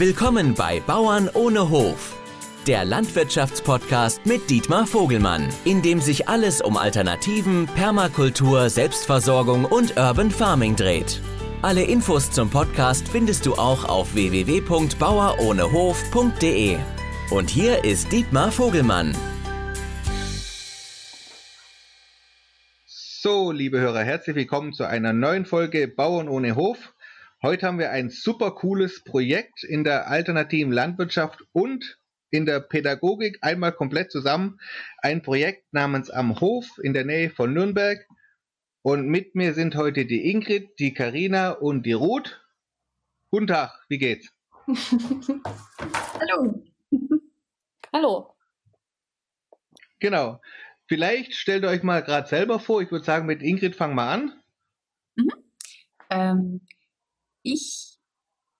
Willkommen bei Bauern ohne Hof, der Landwirtschaftspodcast mit Dietmar Vogelmann, in dem sich alles um Alternativen, Permakultur, Selbstversorgung und Urban Farming dreht. Alle Infos zum Podcast findest du auch auf www.bauerohnehof.de. Und hier ist Dietmar Vogelmann. So, liebe Hörer, herzlich willkommen zu einer neuen Folge Bauern ohne Hof. Heute haben wir ein super cooles Projekt in der alternativen Landwirtschaft und in der Pädagogik einmal komplett zusammen. Ein Projekt namens Am Hof in der Nähe von Nürnberg. Und mit mir sind heute die Ingrid, die Karina und die Ruth. Guten Tag, wie geht's? Hallo. Hallo. Genau. Vielleicht stellt ihr euch mal gerade selber vor. Ich würde sagen, mit Ingrid fangen wir an. Mhm. Ähm, ich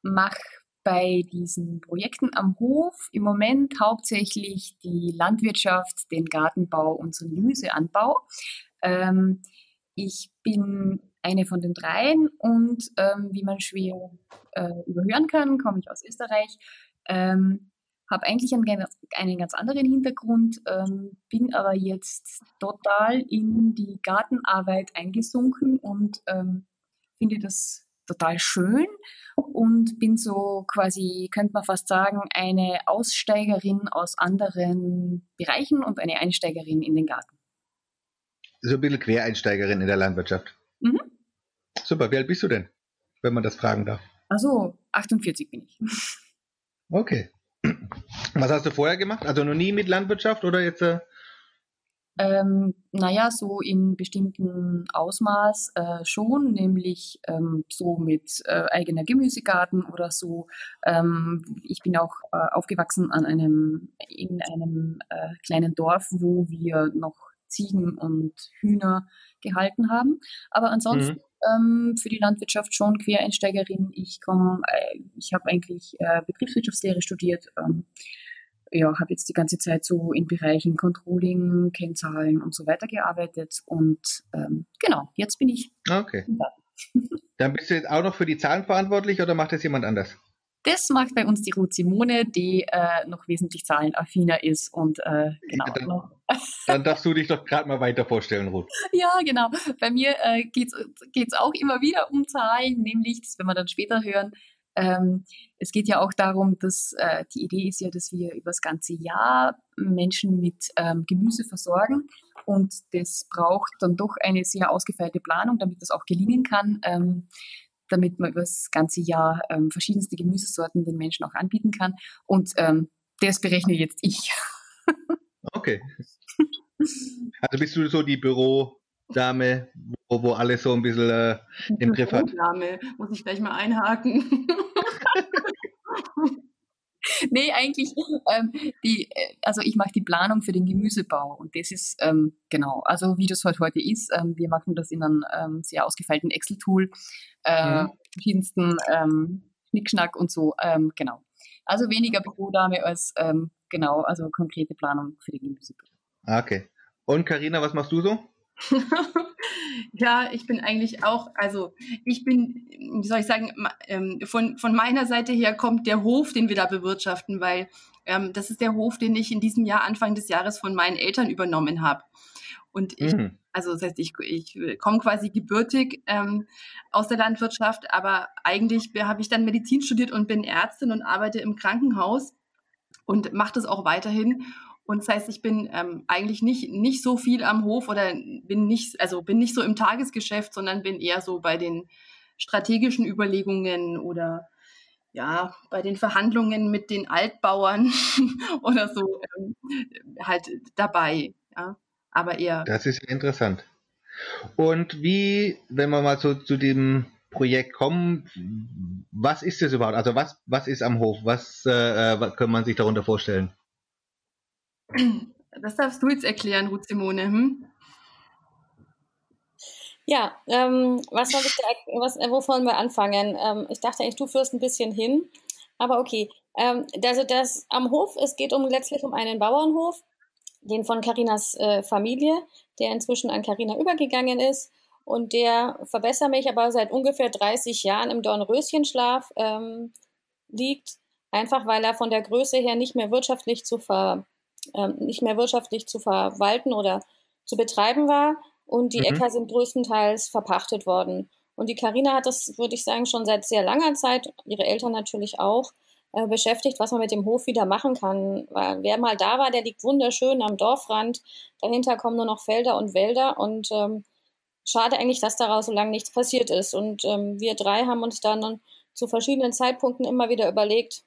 mache bei diesen Projekten am Hof im Moment hauptsächlich die Landwirtschaft, den Gartenbau und den Gemüseanbau. Ähm, ich bin eine von den dreien und ähm, wie man schwer äh, überhören kann, komme ich aus Österreich. Ähm, habe eigentlich einen, einen, ganz anderen Hintergrund, ähm, bin aber jetzt total in die Gartenarbeit eingesunken und ähm, finde das total schön und bin so quasi, könnte man fast sagen, eine Aussteigerin aus anderen Bereichen und eine Einsteigerin in den Garten. So ein bisschen Quereinsteigerin in der Landwirtschaft. Mhm. Super, wie alt bist du denn, wenn man das fragen darf? Also 48 bin ich. Okay. Was hast du vorher gemacht? Also noch nie mit Landwirtschaft oder jetzt? Äh ähm, naja, so in bestimmten Ausmaß äh, schon, nämlich ähm, so mit äh, eigener Gemüsegarten oder so. Ähm, ich bin auch äh, aufgewachsen an einem, in einem äh, kleinen Dorf, wo wir noch Ziegen und Hühner gehalten haben. Aber ansonsten mhm. Ähm, für die Landwirtschaft schon Quereinsteigerin. Ich komme, äh, ich habe eigentlich äh, Betriebswirtschaftslehre studiert ähm, ja, habe jetzt die ganze Zeit so in Bereichen Controlling, Kennzahlen und so weiter gearbeitet und ähm, genau, jetzt bin ich. Okay. Dann bist du jetzt auch noch für die Zahlen verantwortlich oder macht das jemand anders? Das macht bei uns die Ruth Simone, die äh, noch wesentlich zahlenaffiner ist und äh, genau. Dann, dann, darfst du dich doch gerade mal weiter vorstellen, Ruth. ja, genau. Bei mir äh, geht es auch immer wieder um Zahlen, nämlich, das werden wir dann später hören, ähm, es geht ja auch darum, dass äh, die Idee ist ja, dass wir über das ganze Jahr Menschen mit ähm, Gemüse versorgen und das braucht dann doch eine sehr ausgefeilte Planung, damit das auch gelingen kann, ähm, damit man über das ganze Jahr ähm, verschiedenste Gemüsesorten den Menschen auch anbieten kann und ähm, das berechne jetzt ich. okay. Also bist du so die Bürodame, wo, wo alles so ein bisschen äh, im Griff hat? Dame, muss ich gleich mal einhaken. nee, eigentlich, ähm, die, äh, also ich mache die Planung für den Gemüsebau und das ist ähm, genau, also wie das halt heute ist. Ähm, wir machen das in einem ähm, sehr ausgefeilten Excel-Tool, äh, mhm. verschiedensten ähm, Schnickschnack und so, ähm, genau. Also weniger Bürodame als genau, also konkrete Planung für den Gemüsebau. Ah, okay. Und Karina, was machst du so? ja, ich bin eigentlich auch, also ich bin, wie soll ich sagen, ähm, von, von meiner Seite her kommt der Hof, den wir da bewirtschaften, weil ähm, das ist der Hof, den ich in diesem Jahr, Anfang des Jahres, von meinen Eltern übernommen habe. Und ich, mhm. also das heißt, ich, ich komme quasi gebürtig ähm, aus der Landwirtschaft, aber eigentlich habe ich dann Medizin studiert und bin Ärztin und arbeite im Krankenhaus und mache das auch weiterhin. Und das heißt, ich bin ähm, eigentlich nicht, nicht so viel am Hof oder bin nicht, also bin nicht so im Tagesgeschäft, sondern bin eher so bei den strategischen Überlegungen oder ja, bei den Verhandlungen mit den Altbauern oder so ähm, halt dabei. Ja, aber eher. Das ist interessant. Und wie, wenn wir mal so zu dem Projekt kommen, was ist das überhaupt? Also was, was ist am Hof? Was, äh, was kann man sich darunter vorstellen? Das darfst du jetzt erklären, Ruth Simone. Hm? Ja, ähm, was soll ich was, äh, wovon wir anfangen? Ähm, ich dachte eigentlich, du führst ein bisschen hin, aber okay. Ähm, also das am Hof, es geht um letztlich um einen Bauernhof, den von Karinas äh, Familie, der inzwischen an Karina übergegangen ist und der, verbessere mich, aber seit ungefähr 30 Jahren im Dornröschenschlaf ähm, liegt einfach weil er von der Größe her nicht mehr wirtschaftlich zu ver, äh, nicht mehr wirtschaftlich zu verwalten oder zu betreiben war und die mhm. Äcker sind größtenteils verpachtet worden. Und die Karina hat das, würde ich sagen, schon seit sehr langer Zeit, ihre Eltern natürlich auch, äh, beschäftigt, was man mit dem Hof wieder machen kann. Weil wer mal da war, der liegt wunderschön am Dorfrand. Dahinter kommen nur noch Felder und Wälder und ähm, schade eigentlich, dass daraus so lange nichts passiert ist. Und ähm, wir drei haben uns dann zu verschiedenen Zeitpunkten immer wieder überlegt,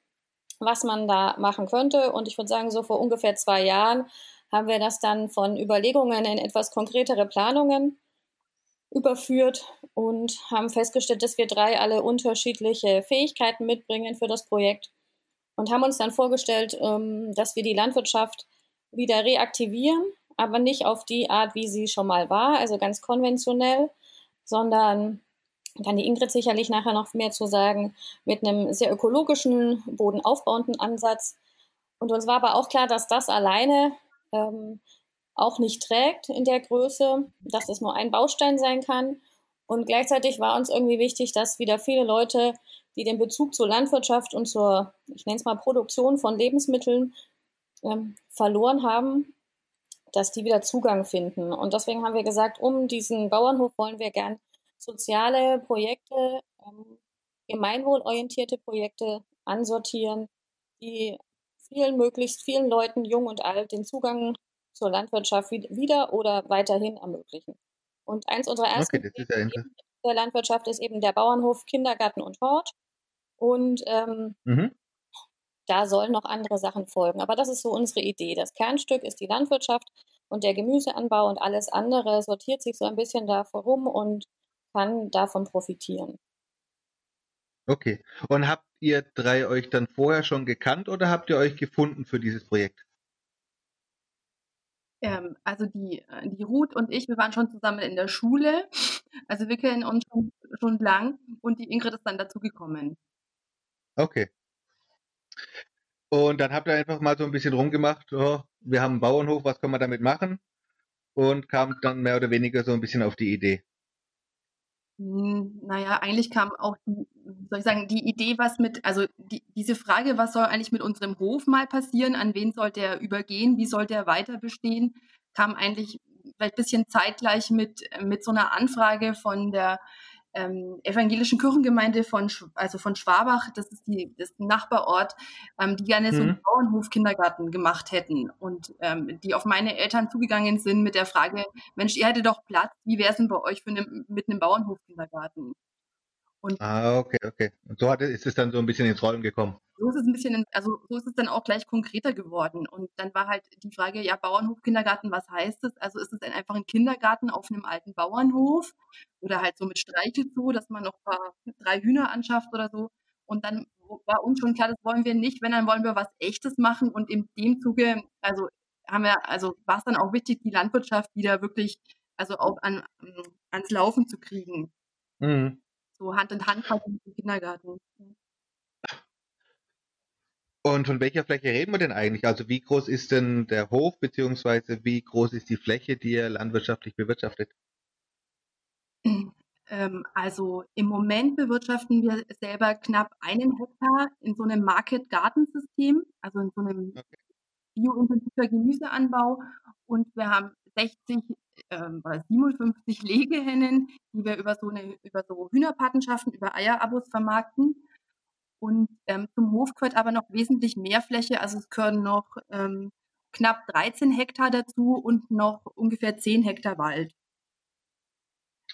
was man da machen könnte. Und ich würde sagen, so vor ungefähr zwei Jahren haben wir das dann von Überlegungen in etwas konkretere Planungen überführt und haben festgestellt, dass wir drei alle unterschiedliche Fähigkeiten mitbringen für das Projekt und haben uns dann vorgestellt, ähm, dass wir die Landwirtschaft wieder reaktivieren, aber nicht auf die Art, wie sie schon mal war, also ganz konventionell, sondern kann die Ingrid sicherlich nachher noch mehr zu sagen, mit einem sehr ökologischen, bodenaufbauenden Ansatz. Und uns war aber auch klar, dass das alleine ähm, auch nicht trägt in der Größe, dass es nur ein Baustein sein kann. Und gleichzeitig war uns irgendwie wichtig, dass wieder viele Leute, die den Bezug zur Landwirtschaft und zur, ich nenne es mal, Produktion von Lebensmitteln ähm, verloren haben, dass die wieder Zugang finden. Und deswegen haben wir gesagt, um diesen Bauernhof wollen wir gern soziale Projekte, ähm, gemeinwohlorientierte Projekte ansortieren, die vielen, möglichst vielen Leuten, jung und alt, den Zugang zur Landwirtschaft wieder oder weiterhin ermöglichen. Und eins unserer ersten okay, ja der Landwirtschaft ist eben der Bauernhof, Kindergarten und Hort. Und ähm, mhm. da sollen noch andere Sachen folgen. Aber das ist so unsere Idee. Das Kernstück ist die Landwirtschaft und der Gemüseanbau und alles andere sortiert sich so ein bisschen da rum und kann davon profitieren. Okay. Und habt ihr drei euch dann vorher schon gekannt oder habt ihr euch gefunden für dieses Projekt? Ähm, also die, äh, die Ruth und ich, wir waren schon zusammen in der Schule. Also wir kennen uns schon, schon lang und die Ingrid ist dann dazugekommen. Okay. Und dann habt ihr einfach mal so ein bisschen rumgemacht, oh, wir haben einen Bauernhof, was können wir damit machen? Und kam dann mehr oder weniger so ein bisschen auf die Idee. Hm, naja, eigentlich kam auch soll ich sagen, die Idee, was mit, also die, diese Frage, was soll eigentlich mit unserem Hof mal passieren, an wen soll der übergehen, wie soll der weiter bestehen, kam eigentlich vielleicht ein bisschen zeitgleich mit, mit so einer Anfrage von der ähm, evangelischen Kirchengemeinde von, also von Schwabach, das ist die, das ist ein Nachbarort, ähm, die gerne so einen mhm. Bauernhof-Kindergarten gemacht hätten und ähm, die auf meine Eltern zugegangen sind mit der Frage, Mensch, ihr hättet doch Platz, wie wäre es denn bei euch für eine, mit einem Bauernhof-Kindergarten? Und ah, okay, okay. Und so hat, ist es dann so ein bisschen ins Rollen gekommen. So ist es ein bisschen, also so ist es dann auch gleich konkreter geworden. Und dann war halt die Frage, ja, Bauernhof-Kindergarten, was heißt das? Also ist es dann einfach ein Kindergarten auf einem alten Bauernhof oder halt so mit Streichelzoo, dass man noch paar, drei Hühner anschafft oder so. Und dann war uns schon klar, das wollen wir nicht, wenn, dann wollen wir was Echtes machen. Und in dem Zuge, also haben wir, also war es dann auch wichtig, die Landwirtschaft wieder wirklich, also auch an, ans Laufen zu kriegen. Mhm so Hand in Hand halt im Kindergarten. Und von welcher Fläche reden wir denn eigentlich? Also wie groß ist denn der Hof, beziehungsweise wie groß ist die Fläche, die ihr landwirtschaftlich bewirtschaftet? Ähm, also im Moment bewirtschaften wir selber knapp einen Hektar in so einem Market-Garten-System, also in so einem okay. biointensiver Gemüseanbau. Und wir haben 60 ähm, 57 Legehennen, die wir über so, eine, über so Hühnerpatenschaften, über Eierabos vermarkten. Und ähm, zum Hof gehört aber noch wesentlich mehr Fläche. Also es gehören noch ähm, knapp 13 Hektar dazu und noch ungefähr 10 Hektar Wald.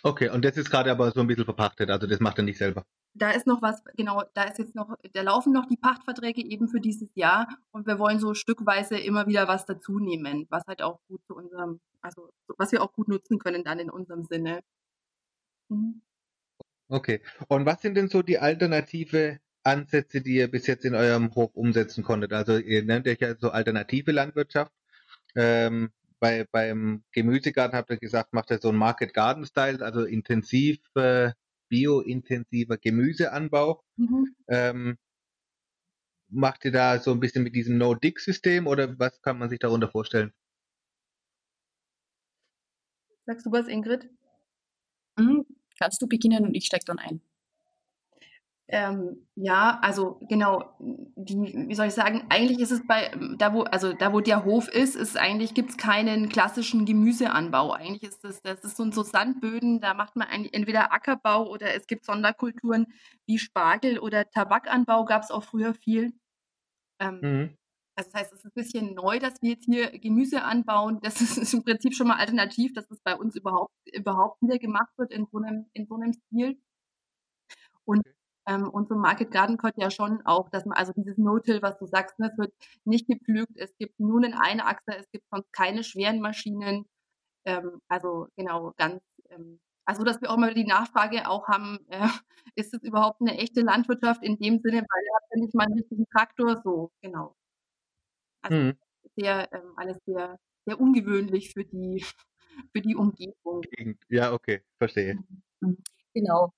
Okay, und das ist gerade aber so ein bisschen verpachtet, also das macht er nicht selber da ist noch was, genau, da ist jetzt noch, da laufen noch die Pachtverträge eben für dieses Jahr und wir wollen so stückweise immer wieder was dazu nehmen, was halt auch gut zu unserem, also was wir auch gut nutzen können dann in unserem Sinne. Mhm. Okay. Und was sind denn so die alternative Ansätze, die ihr bis jetzt in eurem Hof umsetzen konntet? Also ihr nennt euch ja so alternative Landwirtschaft. Ähm, bei, beim Gemüsegarten habt ihr gesagt, macht ihr so ein Market Garden Style, also intensiv äh, biointensiver Gemüseanbau. Mhm. Ähm, macht ihr da so ein bisschen mit diesem No-Dig-System oder was kann man sich darunter vorstellen? Sagst du was, Ingrid? Mhm. Kannst du beginnen und ich steige dann ein. Ähm, ja, also genau, die, wie soll ich sagen, eigentlich ist es bei, da wo, also da wo der Hof ist, ist eigentlich, gibt es keinen klassischen Gemüseanbau. Eigentlich ist das, das ist so, so Sandböden, da macht man entweder Ackerbau oder es gibt Sonderkulturen wie Spargel oder Tabakanbau gab es auch früher viel. Ähm, mhm. Also das heißt, es ist ein bisschen neu, dass wir jetzt hier Gemüse anbauen. Das ist im Prinzip schon mal alternativ, dass es bei uns überhaupt, überhaupt wieder gemacht wird in so einem, in so einem Stil. Und ähm, und so Market Garden könnte ja schon auch, dass man, also dieses No-Till, was du sagst, ne, es wird nicht gepflügt, es gibt nur einen Einachser, es gibt sonst keine schweren Maschinen. Ähm, also genau, ganz, ähm, also dass wir auch mal die Nachfrage auch haben, äh, ist es überhaupt eine echte Landwirtschaft in dem Sinne, weil ihr habt ja nicht mal einen richtigen Traktor, so, genau. Also mhm. sehr, ähm, alles sehr, sehr ungewöhnlich für die, für die Umgebung. Ja, okay, verstehe. Mhm. Genau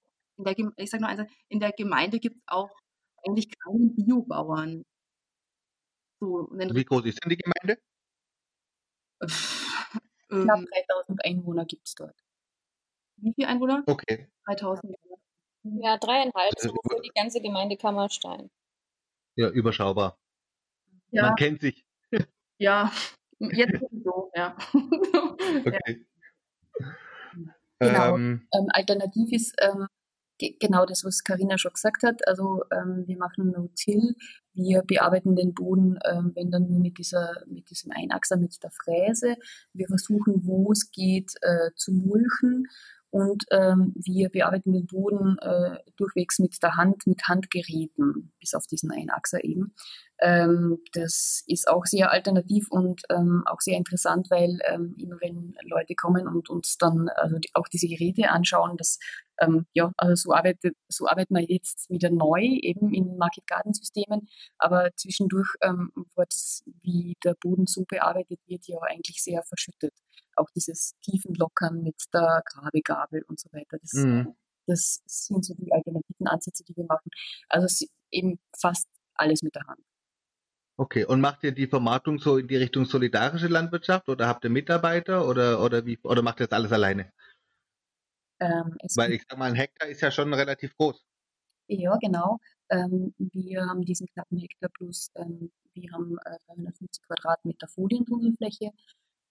in der, ich sage nur eins, in der Gemeinde gibt es auch eigentlich keine Biobauern. So, Wie groß ist denn die Gemeinde? Knapp 3000 ähm. Einwohner gibt es dort. Wie viele Einwohner? Okay. 3000. Ja, dreieinhalb, so für die ganze Gemeinde Kammerstein. Ja, überschaubar. Ja. Man kennt sich. Ja, jetzt so, ja. okay. Genau. Ähm, ähm, alternativ ist ähm, genau das, was Karina schon gesagt hat. Also ähm, wir machen No-Till, wir bearbeiten den Boden, ähm, wenn dann nur mit dieser, mit diesem Einachser, mit der Fräse. Wir versuchen, wo es geht, äh, zu mulchen und ähm, wir bearbeiten den Boden äh, durchwegs mit der Hand, mit Handgeräten, bis auf diesen Einachser eben. Ähm, das ist auch sehr alternativ und ähm, auch sehr interessant, weil ähm, immer wenn Leute kommen und uns dann also die, auch diese Geräte anschauen, das ähm, ja, also so arbeitet, so arbeiten wir jetzt wieder neu eben in Market Garden Systemen, aber zwischendurch ähm, wird wie der Boden so bearbeitet wird, ja eigentlich sehr verschüttet. Auch dieses Tiefenlockern mit der Grabegabel und so weiter. Das, mhm. das sind so die alternativen Ansätze, die wir machen. Also eben fast alles mit der Hand. Okay, und macht ihr die Vermarktung so in die Richtung solidarische Landwirtschaft oder habt ihr Mitarbeiter oder, oder wie oder macht ihr das alles alleine? Ähm, Weil ich sag mal, ein Hektar ist ja schon relativ groß. Ja, genau. Ähm, wir haben diesen knappen Hektar plus, ähm, wir haben äh, 350 Quadratmeter Folientunnelfläche.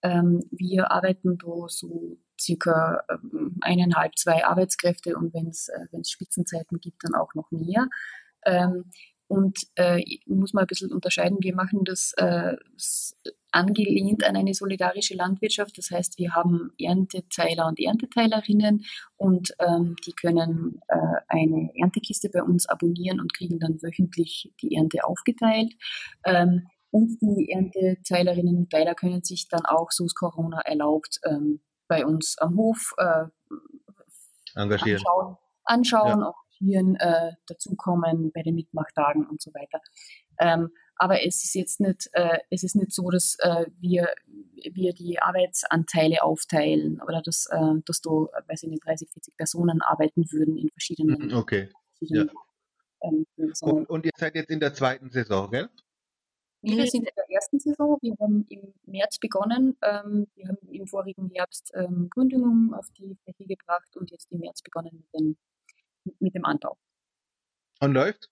Ähm, wir arbeiten da so circa ähm, eineinhalb, zwei Arbeitskräfte und wenn es äh, Spitzenzeiten gibt, dann auch noch mehr. Ähm, und äh, muss man ein bisschen unterscheiden. Wir machen das äh, angelehnt an eine solidarische Landwirtschaft. Das heißt, wir haben Ernteteiler und Ernteteilerinnen und ähm, die können äh, eine Erntekiste bei uns abonnieren und kriegen dann wöchentlich die Ernte aufgeteilt. Ähm, und die Ernteteilerinnen und Teiler können sich dann auch, so es Corona erlaubt, ähm, bei uns am Hof äh, engagieren. anschauen, anschauen ja Papieren äh, dazukommen bei den Mitmachtagen und so weiter. Ähm, aber es ist jetzt nicht, äh, es ist nicht so, dass äh, wir, wir die Arbeitsanteile aufteilen oder dass, äh, dass da, weiß ich nicht, 30, 40 Personen arbeiten würden in verschiedenen. Mhm, okay. Verschiedenen, ja. ähm, und, und ihr seid jetzt in der zweiten Saison, gell? Wir sind in der ersten Saison. Wir haben im März begonnen. Ähm, wir haben im vorigen Herbst ähm, Gründungen auf die Fläche gebracht und jetzt im März begonnen mit den mit dem Anbau. Und läuft?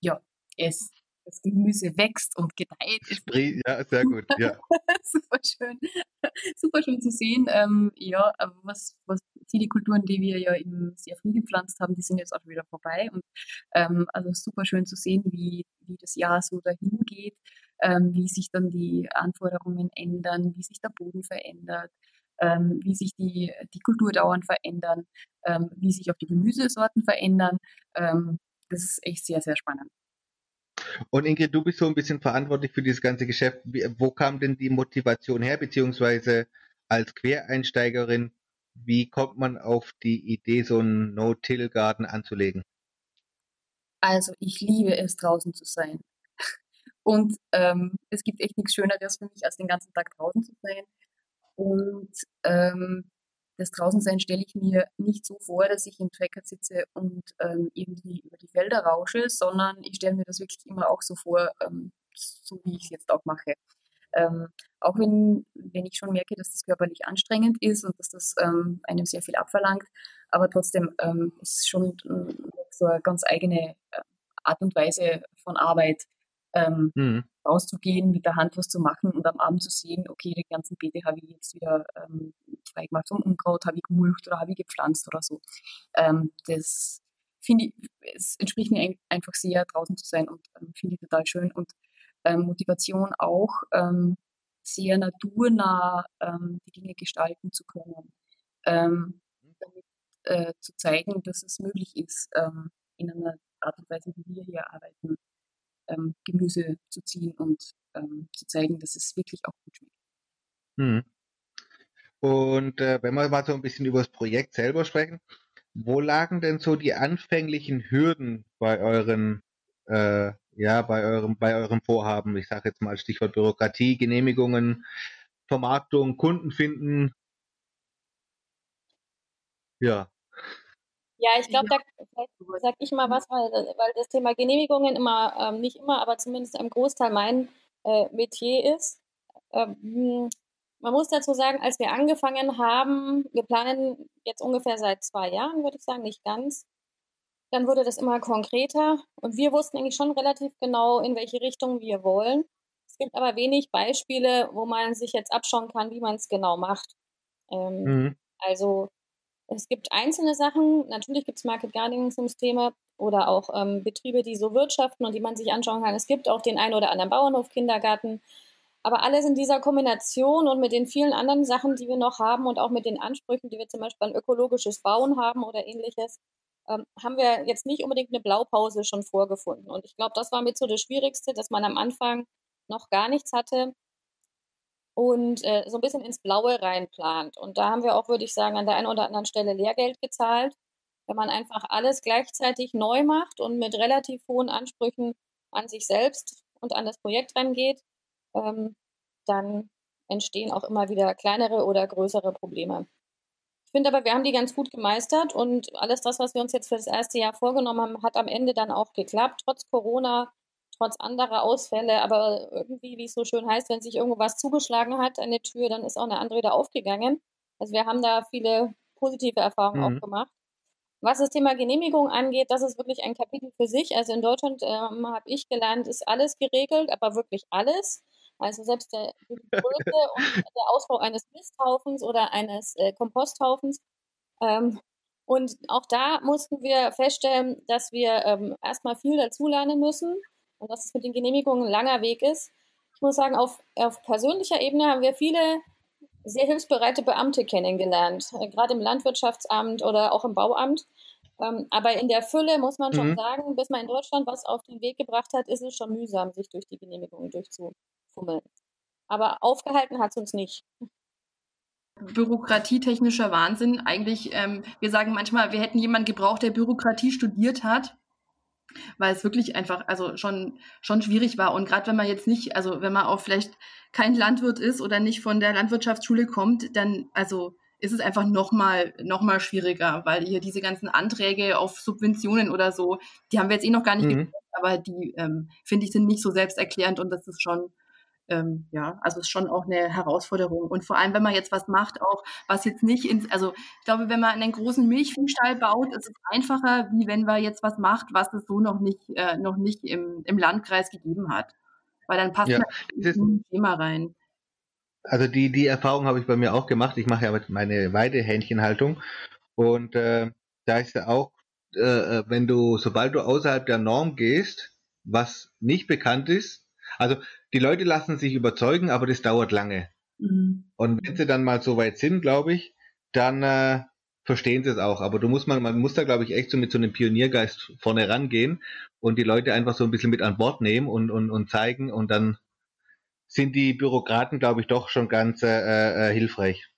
Ja, es, das Gemüse wächst und gedeiht. Spree, ja, sehr gut, ja. Super schön. Super schön zu sehen. Ähm, ja, was, was viele Kulturen, die wir ja eben sehr früh gepflanzt haben, die sind jetzt auch wieder vorbei. Und ähm, also super schön zu sehen, wie, wie das Jahr so dahin geht, ähm, wie sich dann die Anforderungen ändern, wie sich der Boden verändert ähm, wie sich die, die Kulturdauern verändern, ähm, wie sich auch die Gemüsesorten verändern. Ähm, das ist echt sehr, sehr spannend. Und Ingrid, du bist so ein bisschen verantwortlich für dieses ganze Geschäft. Wie, wo kam denn die Motivation her, beziehungsweise als Quereinsteigerin, wie kommt man auf die Idee, so einen No-Till-Garten anzulegen? Also ich liebe es, draußen zu sein. Und ähm, es gibt echt nichts Schöneres für mich, als den ganzen Tag draußen zu sein. Und ähm, das Draußensein stelle ich mir nicht so vor, dass ich im Trecker sitze und ähm, irgendwie über die Felder rausche, sondern ich stelle mir das wirklich immer auch so vor, ähm, so wie ich es jetzt auch mache. Ähm, auch wenn, wenn ich schon merke, dass das körperlich anstrengend ist und dass das ähm, einem sehr viel abverlangt, aber trotzdem ähm, ist schon so eine ganz eigene äh, Art und Weise von Arbeit, ähm, mhm. rauszugehen, mit der Hand was zu machen und am Abend zu sehen, okay, die ganzen Beete habe ich jetzt wieder ähm, freigemacht vom Unkraut, habe ich gemulcht oder habe ich gepflanzt oder so. Ähm, das finde ich, es entspricht mir einfach sehr, draußen zu sein und ähm, finde ich total schön und ähm, Motivation auch, ähm, sehr naturnah ähm, die Dinge gestalten zu können. Ähm, damit äh, zu zeigen, dass es möglich ist, ähm, in einer Art und Weise, wie wir hier arbeiten, ähm, Gemüse zu ziehen und ähm, zu zeigen, dass es wirklich auch gut schmeckt. Hm. Und äh, wenn wir mal so ein bisschen über das Projekt selber sprechen, wo lagen denn so die anfänglichen Hürden bei euren äh, ja, bei eurem, bei eurem Vorhaben? Ich sage jetzt mal Stichwort Bürokratie, Genehmigungen, Vermarktung, Kunden finden. Ja. Ja, ich glaube, da sage ich mal was, weil, weil das Thema Genehmigungen immer, ähm, nicht immer, aber zumindest im Großteil mein äh, Metier ist. Ähm, man muss dazu sagen, als wir angefangen haben, wir planen jetzt ungefähr seit zwei Jahren, würde ich sagen, nicht ganz, dann wurde das immer konkreter und wir wussten eigentlich schon relativ genau, in welche Richtung wir wollen. Es gibt aber wenig Beispiele, wo man sich jetzt abschauen kann, wie man es genau macht. Ähm, mhm. Also es gibt einzelne Sachen, natürlich gibt es Market Gardening Systeme oder auch ähm, Betriebe, die so wirtschaften und die man sich anschauen kann. Es gibt auch den einen oder anderen Bauernhof, Kindergarten. Aber alles in dieser Kombination und mit den vielen anderen Sachen, die wir noch haben und auch mit den Ansprüchen, die wir zum Beispiel an ökologisches Bauen haben oder ähnliches, ähm, haben wir jetzt nicht unbedingt eine Blaupause schon vorgefunden. Und ich glaube, das war mit so das Schwierigste, dass man am Anfang noch gar nichts hatte und äh, so ein bisschen ins Blaue reinplant. Und da haben wir auch, würde ich sagen, an der einen oder anderen Stelle Lehrgeld gezahlt. Wenn man einfach alles gleichzeitig neu macht und mit relativ hohen Ansprüchen an sich selbst und an das Projekt rangeht, ähm, dann entstehen auch immer wieder kleinere oder größere Probleme. Ich finde aber, wir haben die ganz gut gemeistert und alles das, was wir uns jetzt für das erste Jahr vorgenommen haben, hat am Ende dann auch geklappt, trotz Corona trotz anderer Ausfälle, aber irgendwie, wie es so schön heißt, wenn sich irgendwo was zugeschlagen hat an der Tür, dann ist auch eine andere wieder aufgegangen. Also wir haben da viele positive Erfahrungen mhm. auch gemacht. Was das Thema Genehmigung angeht, das ist wirklich ein Kapitel für sich. Also in Deutschland ähm, habe ich gelernt, ist alles geregelt, aber wirklich alles. Also selbst der, die Größe und der Ausbau eines Misthaufens oder eines äh, Komposthaufens. Ähm, und auch da mussten wir feststellen, dass wir ähm, erstmal viel dazulernen müssen und dass es mit den Genehmigungen ein langer Weg ist. Ich muss sagen, auf, auf persönlicher Ebene haben wir viele sehr hilfsbereite Beamte kennengelernt, äh, gerade im Landwirtschaftsamt oder auch im Bauamt. Ähm, aber in der Fülle muss man schon mhm. sagen, bis man in Deutschland was auf den Weg gebracht hat, ist es schon mühsam, sich durch die Genehmigungen durchzufummeln. Aber aufgehalten hat es uns nicht. Bürokratietechnischer Wahnsinn. Eigentlich, ähm, wir sagen manchmal, wir hätten jemanden gebraucht, der Bürokratie studiert hat weil es wirklich einfach also schon schon schwierig war und gerade wenn man jetzt nicht also wenn man auch vielleicht kein Landwirt ist oder nicht von der Landwirtschaftsschule kommt dann also ist es einfach noch mal noch mal schwieriger weil hier diese ganzen Anträge auf Subventionen oder so die haben wir jetzt eh noch gar nicht mhm. gekriegt, aber die ähm, finde ich sind nicht so selbsterklärend und das ist schon ähm, ja, also ist schon auch eine Herausforderung. Und vor allem, wenn man jetzt was macht, auch was jetzt nicht ins, also ich glaube, wenn man einen großen Milchviehstall baut, ist es einfacher, wie wenn man jetzt was macht, was es so noch nicht, äh, noch nicht im, im Landkreis gegeben hat. Weil dann passt ja, man Thema rein. Also die, die Erfahrung habe ich bei mir auch gemacht. Ich mache ja meine Weidehähnchenhaltung und äh, da ist ja auch, äh, äh, wenn du, sobald du außerhalb der Norm gehst, was nicht bekannt ist, also die Leute lassen sich überzeugen, aber das dauert lange. Mhm. Und wenn sie dann mal so weit sind, glaube ich, dann äh, verstehen sie es auch. Aber du musst man, man muss da, glaube ich, echt so mit so einem Pioniergeist vorne rangehen und die Leute einfach so ein bisschen mit an Bord nehmen und, und, und zeigen und dann sind die Bürokraten, glaube ich, doch schon ganz äh, äh, hilfreich.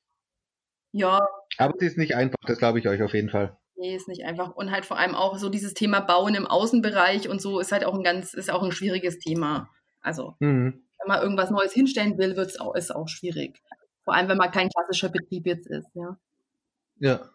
Ja. Aber es ist nicht einfach, das glaube ich euch auf jeden Fall. Nee, ist nicht einfach. Und halt vor allem auch so dieses Thema Bauen im Außenbereich und so ist halt auch ein ganz, ist auch ein schwieriges Thema. Also, mhm. wenn man irgendwas Neues hinstellen will, wird's auch, ist auch schwierig. Vor allem, wenn man kein klassischer Betrieb jetzt ist, ja. Ja.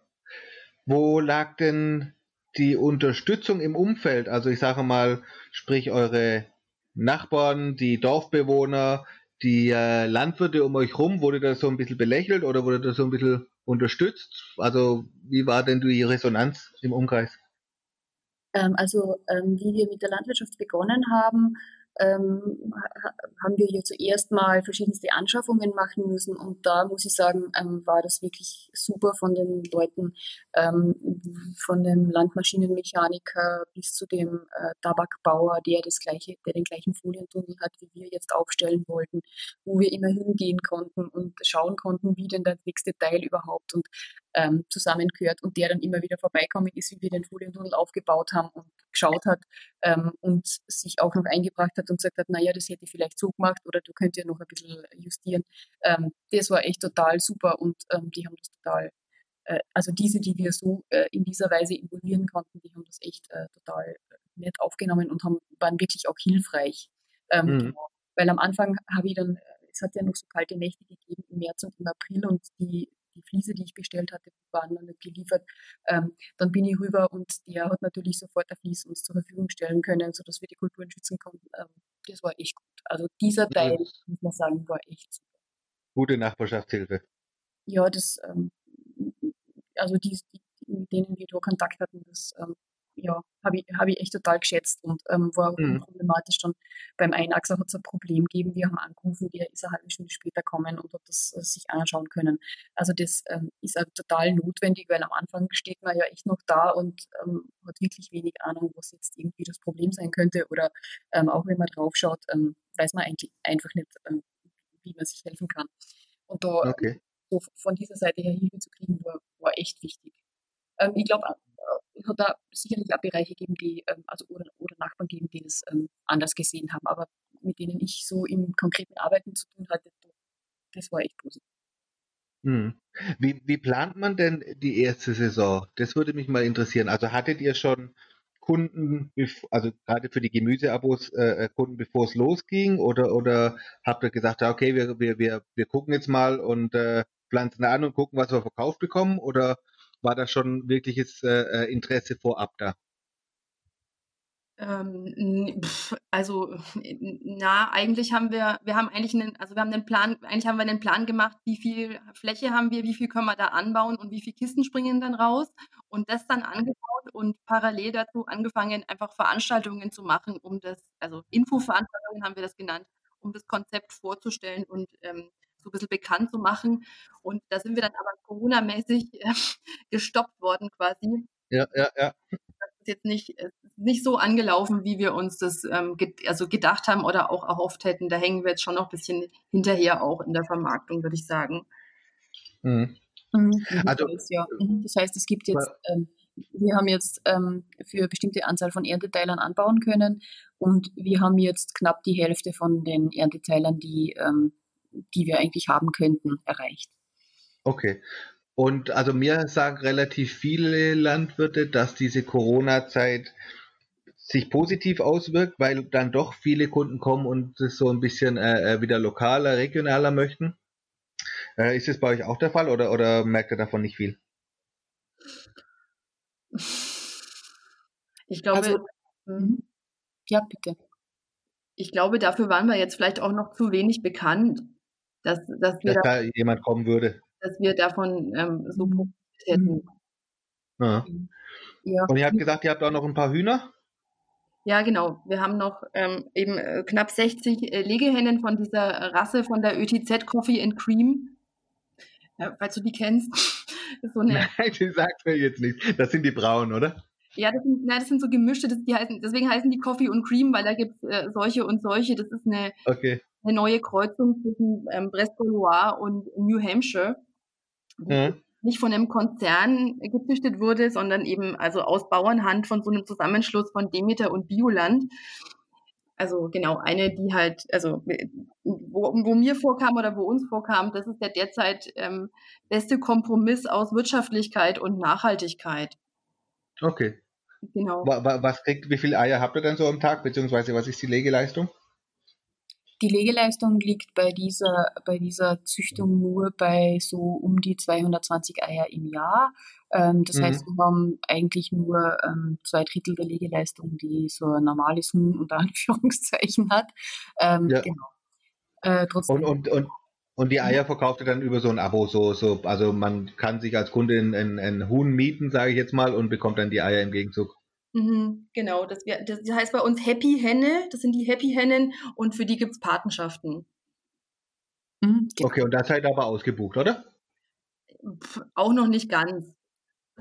Wo lag denn die Unterstützung im Umfeld? Also ich sage mal, sprich eure Nachbarn, die Dorfbewohner, die äh, Landwirte um euch rum, wurde das so ein bisschen belächelt oder wurde das so ein bisschen unterstützt? Also wie war denn die Resonanz im Umkreis? Ähm, also ähm, wie wir mit der Landwirtschaft begonnen haben, ähm, haben wir hier zuerst mal verschiedenste Anschaffungen machen müssen und da muss ich sagen, ähm, war das wirklich super von den Leuten, ähm, von dem Landmaschinenmechaniker bis zu dem äh, Tabakbauer, der das gleiche, der den gleichen Folientunnel hat, wie wir jetzt aufstellen wollten, wo wir immer hingehen konnten und schauen konnten, wie denn der nächste Teil überhaupt und ähm, zusammengehört und der dann immer wieder vorbeikommen ist, wie wir den Folientunnel aufgebaut haben und geschaut hat ähm, und sich auch noch eingebracht hat und gesagt hat, naja, das hätte ich vielleicht so gemacht oder du könnt ja noch ein bisschen justieren. Ähm, das war echt total super und ähm, die haben das total, äh, also diese, die wir so äh, in dieser Weise involvieren konnten, die haben das echt äh, total nett aufgenommen und haben, waren wirklich auch hilfreich. Ähm, mhm. genau. Weil am Anfang habe ich dann, äh, es hat ja noch so kalte Nächte gegeben im März und im April und die die Fliese, die ich bestellt hatte, waren noch nicht geliefert. Ähm, dann bin ich rüber und der hat natürlich sofort ein Flies uns zur Verfügung stellen können, sodass wir die Kulturen schützen konnten. Ähm, das war echt gut. Also dieser Teil, muss man sagen, war echt super. Gute Nachbarschaftshilfe. Ja, das, ähm, also die, die, mit denen wir da Kontakt hatten, das ähm, ja, habe ich, hab ich echt total geschätzt und ähm, war mhm. unproblematisch. Dann beim Einachser hat es ein Problem gegeben. Wir haben angerufen, der ist eine halbe Stunde später kommen und hat das äh, sich anschauen können. Also das ähm, ist auch total notwendig, weil am Anfang steht man ja echt noch da und ähm, hat wirklich wenig Ahnung, was jetzt irgendwie das Problem sein könnte. Oder ähm, auch wenn man draufschaut, ähm, weiß man eigentlich einfach nicht, ähm, wie man sich helfen kann. Und da okay. so von dieser Seite her Hilfe zu kriegen, war, war echt wichtig. Ähm, ich glaube, hat da sicherlich auch Bereiche geben, die, ähm, also oder, oder Nachbarn geben, die es ähm, anders gesehen haben. Aber mit denen ich so im konkreten Arbeiten zu tun hatte, das war echt positiv. Hm. Wie, wie plant man denn die erste Saison? Das würde mich mal interessieren. Also hattet ihr schon Kunden, also gerade für die Gemüseabos äh, äh, Kunden, bevor es losging? Oder, oder habt ihr gesagt, okay, wir, wir, wir, wir gucken jetzt mal und äh, pflanzen an und gucken, was wir verkauft bekommen? Oder war da schon wirkliches äh, äh Interesse vorab da? Ähm, also, na, eigentlich haben wir, wir haben eigentlich einen, also wir haben den Plan, eigentlich haben wir einen Plan gemacht, wie viel Fläche haben wir, wie viel können wir da anbauen und wie viele Kisten springen dann raus und das dann angebaut und parallel dazu angefangen, einfach Veranstaltungen zu machen, um das, also Infoveranstaltungen haben wir das genannt, um das Konzept vorzustellen und ähm, so ein bisschen bekannt zu machen. Und da sind wir dann aber Corona-mäßig äh, gestoppt worden quasi. Ja, ja, ja. Das ist jetzt nicht, nicht so angelaufen, wie wir uns das ähm, ge also gedacht haben oder auch erhofft hätten. Da hängen wir jetzt schon noch ein bisschen hinterher auch in der Vermarktung, würde ich sagen. Mhm. Mhm, also, das, ja. Mhm, das heißt, es gibt jetzt, ähm, wir haben jetzt ähm, für bestimmte Anzahl von Ernteteilern anbauen können und wir haben jetzt knapp die Hälfte von den Ernteteilern, die ähm, die wir eigentlich haben könnten, erreicht. Okay. Und also mir sagen relativ viele Landwirte, dass diese Corona-Zeit sich positiv auswirkt, weil dann doch viele Kunden kommen und es so ein bisschen äh, äh wieder lokaler, regionaler möchten. Äh, ist es bei euch auch der Fall oder, oder merkt ihr davon nicht viel? Ich glaube, also, mhm. ja, bitte. Ich glaube, dafür waren wir jetzt vielleicht auch noch zu wenig bekannt dass, dass, wir dass da, jemand kommen würde. Dass wir davon ähm, so mhm. profitiert hätten. Ja. Ja. Und ihr habt gesagt, ihr habt auch noch ein paar Hühner? Ja, genau. Wir haben noch ähm, eben äh, knapp 60 äh, Legehennen von dieser Rasse von der ÖTZ Coffee and Cream. Ja, falls du die kennst. so eine, Nein, die sagt mir jetzt nicht. Das sind die braunen, oder? Ja, das sind, nein, das sind so gemischte, das, die heißen, deswegen heißen die Coffee und Cream, weil da gibt es äh, solche und solche. Das ist eine, okay eine neue Kreuzung zwischen ähm, Brest-Gaulois und New Hampshire, die mhm. nicht von einem Konzern gezüchtet wurde, sondern eben also aus Bauernhand von so einem Zusammenschluss von Demeter und Bioland. Also genau, eine, die halt, also wo, wo mir vorkam oder wo uns vorkam, das ist der derzeit ähm, beste Kompromiss aus Wirtschaftlichkeit und Nachhaltigkeit. Okay. Genau. Was kriegt, wie viele Eier habt ihr denn so am Tag, beziehungsweise was ist die Legeleistung? Die Legeleistung liegt bei dieser, bei dieser Züchtung nur bei so um die 220 Eier im Jahr. Ähm, das mhm. heißt, wir haben eigentlich nur ähm, zwei Drittel der Legeleistung, die so ein normales Huhn unter Anführungszeichen hat. Ähm, ja. Genau. äh. Und, und, und, und die Eier verkauft ihr dann über so ein Abo, so, so, also man kann sich als Kunde ein, ein Huhn mieten, sage ich jetzt mal, und bekommt dann die Eier im Gegenzug. Mhm, genau, das, wär, das heißt bei uns Happy Henne, das sind die Happy Hennen und für die gibt es Patenschaften. Mhm, genau. Okay, und das seid aber ausgebucht, oder? Pff, auch noch nicht ganz.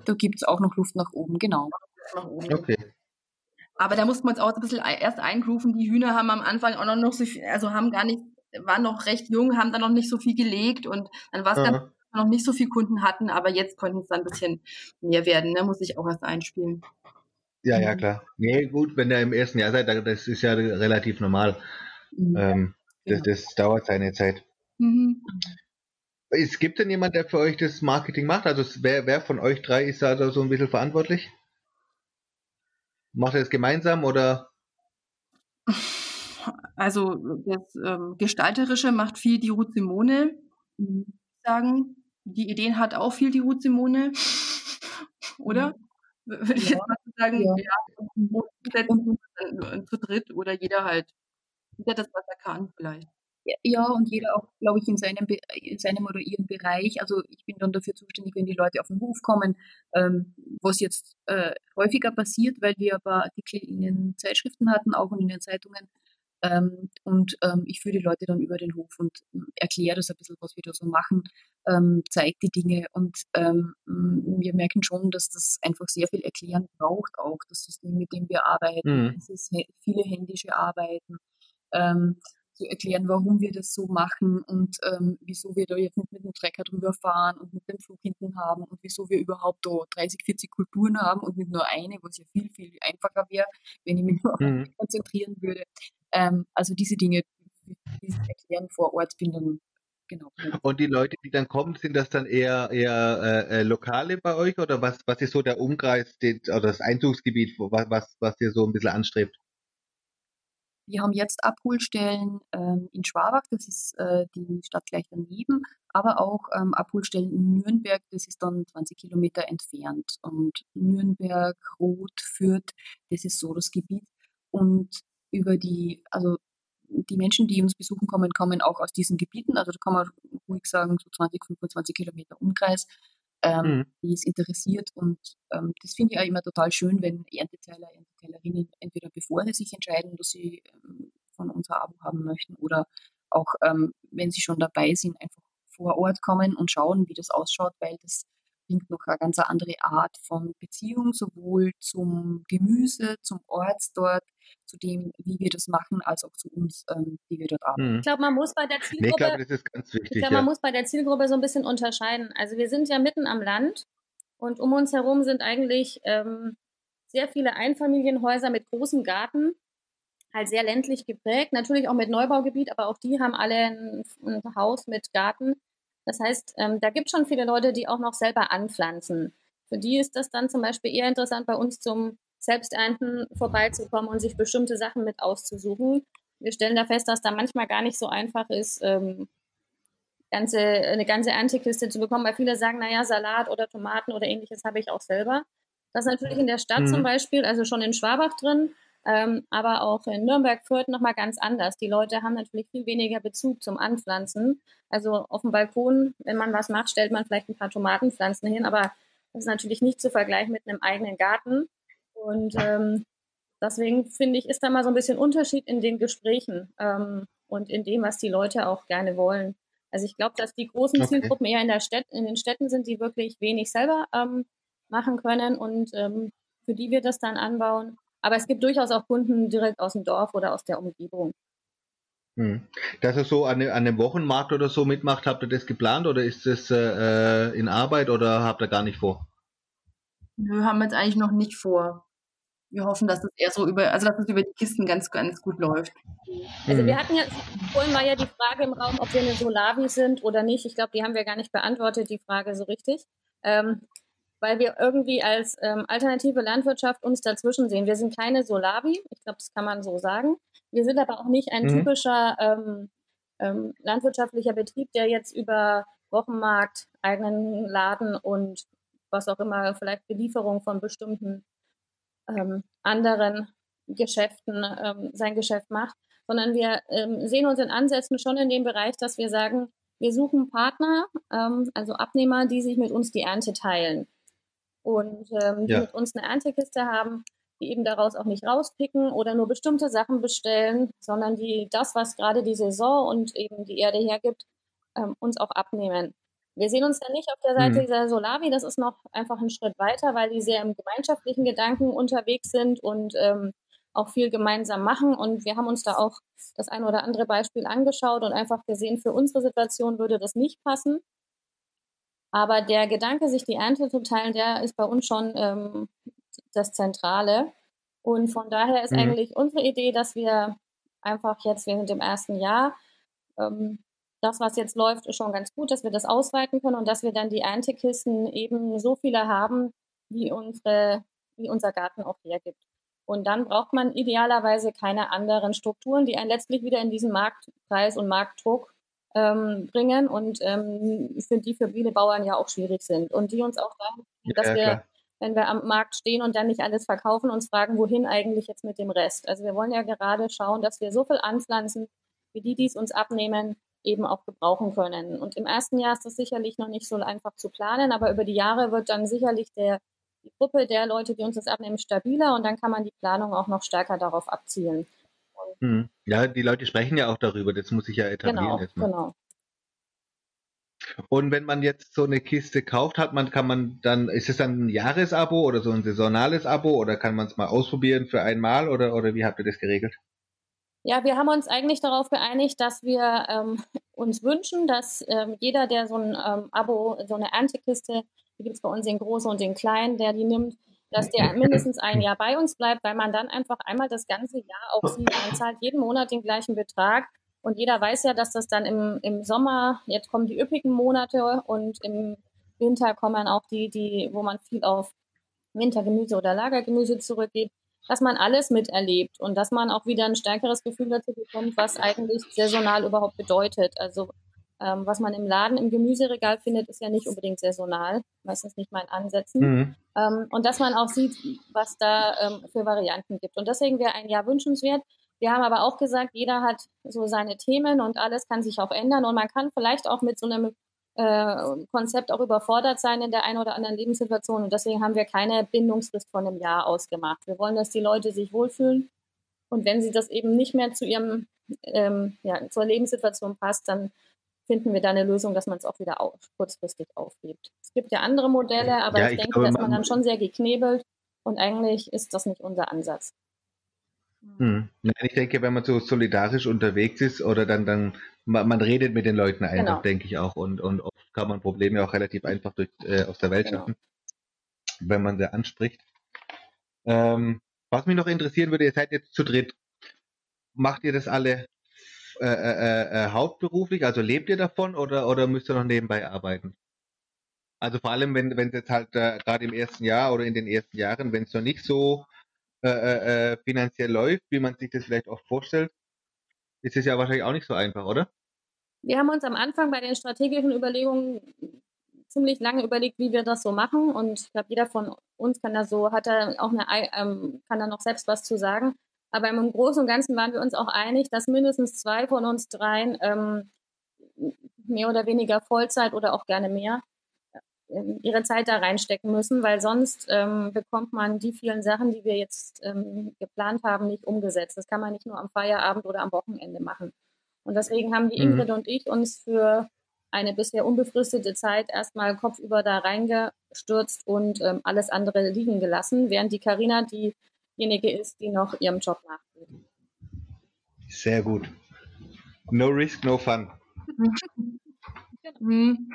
Da gibt es auch noch Luft nach oben, genau. Nach oben. Okay. Aber da mussten wir uns auch ein bisschen erst eingrooven. Die Hühner haben am Anfang auch noch so viel, also haben gar nicht, waren noch recht jung, haben dann noch nicht so viel gelegt und dann war es ganz noch nicht so viele Kunden hatten, aber jetzt konnten es dann ein bisschen mehr werden, ne? muss ich auch erst einspielen. Ja, ja, mhm. klar. Nee, gut, wenn ihr im ersten Jahr seid, das ist ja relativ normal. Mhm. Ähm, das, genau. das, dauert seine Zeit. Mhm. Es gibt denn jemand, der für euch das Marketing macht? Also wer, wer von euch drei ist da so ein bisschen verantwortlich? Macht ihr das gemeinsam oder? Also das ähm, Gestalterische macht viel die Ruth Simone, sagen. Die Ideen hat auch viel die Ruth Simone, oder? Mhm würde ich ja. jetzt mal sagen, ja, ja und, zu dritt oder jeder halt, jeder das, was er kann vielleicht. Ja, und jeder auch, glaube ich, in seinem, in seinem oder ihrem Bereich. Also ich bin dann dafür zuständig, wenn die Leute auf den Hof kommen, ähm, was jetzt äh, häufiger passiert, weil wir aber Artikel in den Zeitschriften hatten, auch und in den Zeitungen, ähm, und ähm, ich führe die Leute dann über den Hof und ähm, erkläre das ein bisschen, was wir da so machen, ähm, zeige die Dinge. Und ähm, wir merken schon, dass das einfach sehr viel Erklären braucht, auch das System, mit dem wir arbeiten. Mhm. Es ist viele händische Arbeiten. Ähm, zu erklären, warum wir das so machen und wieso wir da jetzt nicht mit dem Trecker drüber fahren und mit dem Flug hinten haben und wieso wir überhaupt da 30, 40 Kulturen haben und nicht nur eine, was ja viel, viel einfacher wäre, wenn ich mich nur auf mhm. konzentrieren würde. Ähm, also diese Dinge, die erklären vor Ort, bin dann Genau. Und die Leute, die dann kommen, sind das dann eher eher äh, äh Lokale bei euch oder was was ist so der Umkreis den, oder das Einzugsgebiet, was was was ihr so ein bisschen anstrebt? Wir haben jetzt Abholstellen ähm, in Schwabach, das ist äh, die Stadt gleich daneben, aber auch ähm, Abholstellen in Nürnberg, das ist dann 20 Kilometer entfernt. Und Nürnberg, Roth, Fürth, das ist so das Gebiet. Und über die, also die Menschen, die uns besuchen kommen, kommen auch aus diesen Gebieten. Also da kann man ruhig sagen, so 20, 25 Kilometer Umkreis, ähm, mhm. die es interessiert. Und ähm, das finde ich auch immer total schön, wenn Ernteteiler, Ernteteilerinnen entweder bevor sie sich entscheiden, dass sie ähm, von unser Abo haben möchten oder auch ähm, wenn sie schon dabei sind, einfach vor Ort kommen und schauen, wie das ausschaut, weil das bringt noch eine ganz andere Art von Beziehung, sowohl zum Gemüse, zum Ort dort, zu dem, wie wir das machen, als auch zu uns, ähm, wie wir dort arbeiten. Mhm. Ich glaube, man muss bei der Zielgruppe, nee, ich glaube, das ist ganz wichtig. Ich glaube, man muss bei der Zielgruppe so ein bisschen unterscheiden. Also wir sind ja mitten am Land und um uns herum sind eigentlich ähm, sehr viele Einfamilienhäuser mit großem Garten, halt sehr ländlich geprägt, natürlich auch mit Neubaugebiet, aber auch die haben alle ein, ein Haus mit Garten. Das heißt, ähm, da gibt es schon viele Leute, die auch noch selber anpflanzen. Für die ist das dann zum Beispiel eher interessant, bei uns zum Selbsternten vorbeizukommen und sich bestimmte Sachen mit auszusuchen. Wir stellen da fest, dass da manchmal gar nicht so einfach ist, ähm, ganze, eine ganze Erntekiste zu bekommen, weil viele sagen, naja, Salat oder Tomaten oder ähnliches habe ich auch selber. Das ist natürlich in der Stadt mhm. zum Beispiel, also schon in Schwabach drin, ähm, aber auch in Nürnberg, Fürth nochmal ganz anders. Die Leute haben natürlich viel weniger Bezug zum Anpflanzen. Also auf dem Balkon, wenn man was macht, stellt man vielleicht ein paar Tomatenpflanzen hin, aber das ist natürlich nicht zu vergleichen mit einem eigenen Garten. Und ähm, deswegen finde ich, ist da mal so ein bisschen Unterschied in den Gesprächen ähm, und in dem, was die Leute auch gerne wollen. Also ich glaube, dass die großen okay. Zielgruppen eher in, der Stadt, in den Städten sind, die wirklich wenig selber ähm, machen können und ähm, für die wir das dann anbauen. Aber es gibt durchaus auch Kunden direkt aus dem Dorf oder aus der Umgebung. Hm. Dass ihr so an, an einem Wochenmarkt oder so mitmacht, habt ihr das geplant oder ist das äh, in Arbeit oder habt ihr gar nicht vor? Wir haben jetzt eigentlich noch nicht vor. Wir hoffen, dass es eher so über, also dass es über die Kisten ganz, ganz gut läuft. Also wir hm. hatten ja, vorhin war ja die Frage im Raum, ob wir eine Solavi sind oder nicht. Ich glaube, die haben wir gar nicht beantwortet, die Frage so richtig. Ähm, weil wir irgendwie als ähm, alternative Landwirtschaft uns dazwischen sehen. Wir sind keine Solavi, ich glaube, das kann man so sagen. Wir sind aber auch nicht ein mhm. typischer ähm, ähm, landwirtschaftlicher Betrieb, der jetzt über Wochenmarkt, eigenen Laden und was auch immer, vielleicht Belieferung von bestimmten ähm, anderen Geschäften ähm, sein Geschäft macht, sondern wir ähm, sehen uns in Ansätzen schon in dem Bereich, dass wir sagen, wir suchen Partner, ähm, also Abnehmer, die sich mit uns die Ernte teilen und ähm, die ja. mit uns eine Erntekiste haben, die eben daraus auch nicht rauspicken oder nur bestimmte Sachen bestellen, sondern die das, was gerade die Saison und eben die Erde hergibt, ähm, uns auch abnehmen. Wir sehen uns ja nicht auf der Seite mhm. dieser Solavi, das ist noch einfach ein Schritt weiter, weil die sehr im gemeinschaftlichen Gedanken unterwegs sind und ähm, auch viel gemeinsam machen. Und wir haben uns da auch das ein oder andere Beispiel angeschaut und einfach gesehen, für unsere Situation würde das nicht passen. Aber der Gedanke, sich die Ernte zu teilen, der ist bei uns schon ähm, das Zentrale. Und von daher ist mhm. eigentlich unsere Idee, dass wir einfach jetzt während dem ersten Jahr ähm, das, was jetzt läuft, ist schon ganz gut, dass wir das ausweiten können und dass wir dann die Erntekisten eben so viele haben, wie unsere, wie unser Garten auch hergibt. Und dann braucht man idealerweise keine anderen Strukturen, die einen letztlich wieder in diesen Marktpreis und Marktdruck ähm, bringen und ähm, für die für viele Bauern ja auch schwierig sind. Und die uns auch sagen, dass ja, wir, klar. wenn wir am Markt stehen und dann nicht alles verkaufen, uns fragen, wohin eigentlich jetzt mit dem Rest. Also wir wollen ja gerade schauen, dass wir so viel anpflanzen, wie die dies uns abnehmen, eben auch gebrauchen können. Und im ersten Jahr ist das sicherlich noch nicht so einfach zu planen, aber über die Jahre wird dann sicherlich der, die Gruppe der Leute, die uns das abnehmen, stabiler und dann kann man die Planung auch noch stärker darauf abzielen. Hm. Ja, die Leute sprechen ja auch darüber, das muss ich ja etablieren. Genau, genau. Und wenn man jetzt so eine Kiste kauft, hat man, kann man dann, ist es dann ein Jahresabo oder so ein saisonales Abo oder kann man es mal ausprobieren für einmal oder, oder wie habt ihr das geregelt? Ja, wir haben uns eigentlich darauf geeinigt, dass wir ähm, uns wünschen, dass ähm, jeder, der so ein ähm, Abo, so eine Erntekiste, die gibt es bei uns in große und in klein, der die nimmt, dass der mindestens ein Jahr bei uns bleibt, weil man dann einfach einmal das ganze Jahr sieht. Man zahlt jeden Monat den gleichen Betrag und jeder weiß ja, dass das dann im, im Sommer, jetzt kommen die üppigen Monate und im Winter kommen auch die, die, wo man viel auf Wintergemüse oder Lagergemüse zurückgeht dass man alles miterlebt und dass man auch wieder ein stärkeres Gefühl dazu bekommt, was eigentlich saisonal überhaupt bedeutet. Also ähm, was man im Laden im Gemüseregal findet, ist ja nicht unbedingt saisonal, meistens nicht mal in Ansätzen. Mhm. Ähm, und dass man auch sieht, was da ähm, für Varianten gibt. Und deswegen wäre ein Jahr wünschenswert. Wir haben aber auch gesagt, jeder hat so seine Themen und alles kann sich auch ändern und man kann vielleicht auch mit so einem Konzept auch überfordert sein in der einen oder anderen Lebenssituation. Und deswegen haben wir keine Bindungsfrist von einem Jahr ausgemacht. Wir wollen, dass die Leute sich wohlfühlen. Und wenn sie das eben nicht mehr zu ihrem, ähm, ja, zur Lebenssituation passt, dann finden wir da eine Lösung, dass man es auch wieder auf, kurzfristig aufgibt. Es gibt ja andere Modelle, aber ja, ich, ich, denke, glaube, dass man dann schon sehr geknebelt und eigentlich ist das nicht unser Ansatz. Hm. Nein, ich denke, wenn man so solidarisch unterwegs ist oder dann, dann man, man redet mit den Leuten einfach, genau. denke ich auch. Und, und oft kann man Probleme auch relativ einfach durch, äh, aus der Welt genau. schaffen, wenn man sie anspricht. Ähm, was mich noch interessieren würde, ihr seid jetzt zu dritt. Macht ihr das alle äh, äh, äh, hauptberuflich? Also lebt ihr davon oder, oder müsst ihr noch nebenbei arbeiten? Also vor allem, wenn es jetzt halt äh, gerade im ersten Jahr oder in den ersten Jahren, wenn es noch nicht so äh, äh, äh, finanziell läuft, wie man sich das vielleicht oft vorstellt, ist es ja wahrscheinlich auch nicht so einfach, oder? Wir haben uns am Anfang bei den strategischen Überlegungen ziemlich lange überlegt, wie wir das so machen. Und ich glaube, jeder von uns kann da so, hat da auch eine, ähm, kann da noch selbst was zu sagen. Aber im Großen und Ganzen waren wir uns auch einig, dass mindestens zwei von uns dreien ähm, mehr oder weniger Vollzeit oder auch gerne mehr ihre Zeit da reinstecken müssen, weil sonst ähm, bekommt man die vielen Sachen, die wir jetzt ähm, geplant haben, nicht umgesetzt. Das kann man nicht nur am Feierabend oder am Wochenende machen. Und deswegen haben die mhm. Ingrid und ich uns für eine bisher unbefristete Zeit erstmal kopfüber da reingestürzt und ähm, alles andere liegen gelassen, während die Karina diejenige ist, die noch ihrem Job nachgeht. Sehr gut. No risk, no fun. Mhm.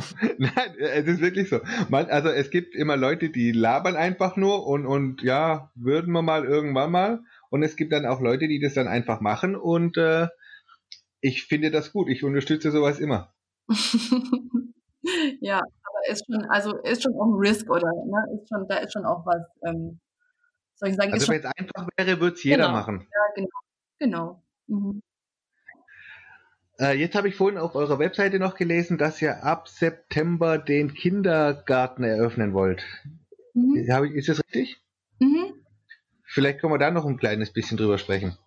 Nein, es ist wirklich so. Man, also es gibt immer Leute, die labern einfach nur und, und ja, würden wir mal irgendwann mal. Und es gibt dann auch Leute, die das dann einfach machen und äh, ich finde das gut. Ich unterstütze sowas immer. ja, aber ist schon, also ist schon auch ein Risk, oder? Ne? Ist schon, da ist schon auch was, ähm, soll ich sagen, also wenn es einfach wäre, würde es jeder genau. machen. Ja, genau. Genau. Mhm. Äh, jetzt habe ich vorhin auf eurer Webseite noch gelesen, dass ihr ab September den Kindergarten eröffnen wollt. Mhm. ist das richtig? Mhm. Vielleicht können wir da noch ein kleines bisschen drüber sprechen.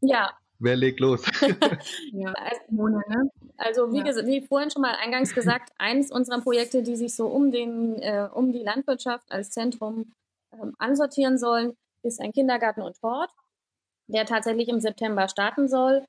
Ja. Wer legt los? ja, also, also wie, gesagt, wie vorhin schon mal eingangs gesagt, eines unserer Projekte, die sich so um, den, äh, um die Landwirtschaft als Zentrum ähm, ansortieren sollen, ist ein Kindergarten und Hort, der tatsächlich im September starten soll.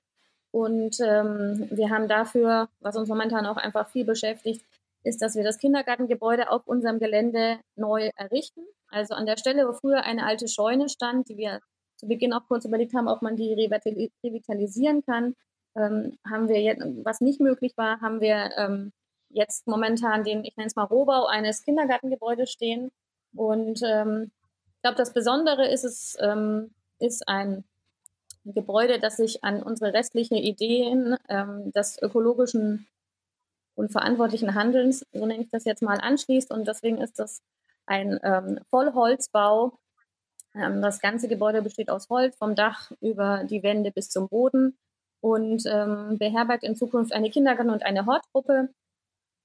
Und ähm, wir haben dafür, was uns momentan auch einfach viel beschäftigt, ist, dass wir das Kindergartengebäude auf unserem Gelände neu errichten. Also an der Stelle, wo früher eine alte Scheune stand, die wir zu Beginn auch kurz überlegt haben, ob man die revitalisieren kann, ähm, haben wir jetzt, was nicht möglich war, haben wir ähm, jetzt momentan den, ich nenne es mal Rohbau eines Kindergartengebäudes stehen. Und ähm, ich glaube, das Besondere ist es, ähm, ist ein Gebäude, das sich an unsere restlichen Ideen ähm, des ökologischen und verantwortlichen Handelns, so nenne ich das jetzt mal, anschließt. Und deswegen ist das ein ähm, Vollholzbau. Ähm, das ganze Gebäude besteht aus Holz, vom Dach über die Wände bis zum Boden und ähm, beherbergt in Zukunft eine Kindergarten- und eine Hortgruppe.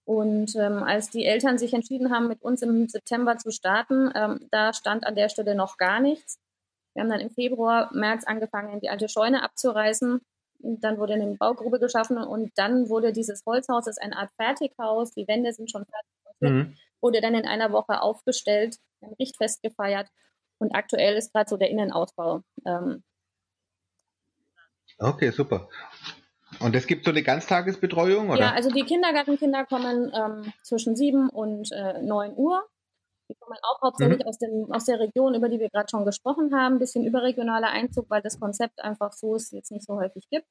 Und ähm, als die Eltern sich entschieden haben, mit uns im September zu starten, ähm, da stand an der Stelle noch gar nichts. Wir haben dann im Februar, März angefangen, die alte Scheune abzureißen dann wurde eine Baugrube geschaffen und dann wurde dieses Holzhaus, das ist eine Art Fertighaus, die Wände sind schon fertig, mhm. wurde dann in einer Woche aufgestellt, ein Richtfest gefeiert und aktuell ist gerade so der Innenausbau. Ähm, okay, super. Und es gibt so eine Ganztagesbetreuung? Oder? Ja, also die Kindergartenkinder kommen ähm, zwischen 7 und äh, 9 Uhr. Die kommen auch hauptsächlich mhm. aus, dem, aus der Region, über die wir gerade schon gesprochen haben. Ein bisschen überregionaler Einzug, weil das Konzept einfach so es jetzt nicht so häufig gibt.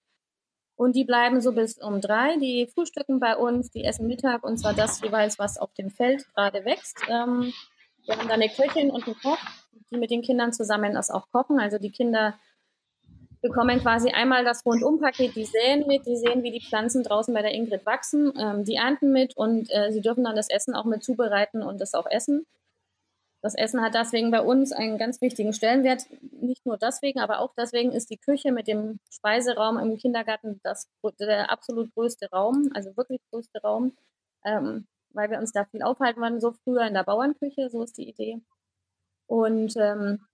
Und die bleiben so bis um drei. Die frühstücken bei uns, die essen Mittag und zwar das jeweils, was auf dem Feld gerade wächst. Ähm, wir haben da eine Köchin und einen Koch, die mit den Kindern zusammen das auch kochen. Also die Kinder bekommen quasi einmal das Rundumpaket, die säen mit, die sehen, wie die Pflanzen draußen bei der Ingrid wachsen, ähm, die ernten mit und äh, sie dürfen dann das Essen auch mit zubereiten und das auch essen. Das Essen hat deswegen bei uns einen ganz wichtigen Stellenwert. Nicht nur deswegen, aber auch deswegen ist die Küche mit dem Speiseraum im Kindergarten das, der absolut größte Raum, also wirklich größte Raum, ähm, weil wir uns da viel aufhalten waren, so früher in der Bauernküche, so ist die Idee. Und ähm,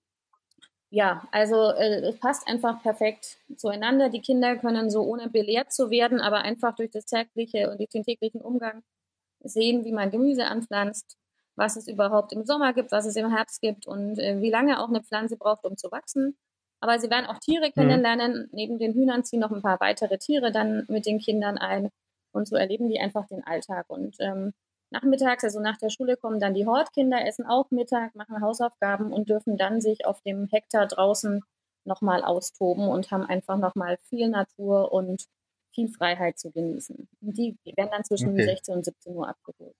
ja, also äh, es passt einfach perfekt zueinander. Die Kinder können so ohne belehrt zu werden, aber einfach durch das tägliche und durch den täglichen Umgang sehen, wie man Gemüse anpflanzt, was es überhaupt im Sommer gibt, was es im Herbst gibt und äh, wie lange auch eine Pflanze braucht, um zu wachsen. Aber sie werden auch Tiere mhm. kennenlernen. Mhm. Neben den Hühnern ziehen noch ein paar weitere Tiere dann mit den Kindern ein. Und so erleben die einfach den Alltag. Und ähm, nachmittags, also nach der Schule, kommen dann die Hortkinder, essen auch Mittag, machen Hausaufgaben und dürfen dann sich auf dem Hektar draußen nochmal austoben und haben einfach nochmal viel Natur und viel Freiheit zu genießen. Und die werden dann zwischen okay. 16 und 17 Uhr abgeholt.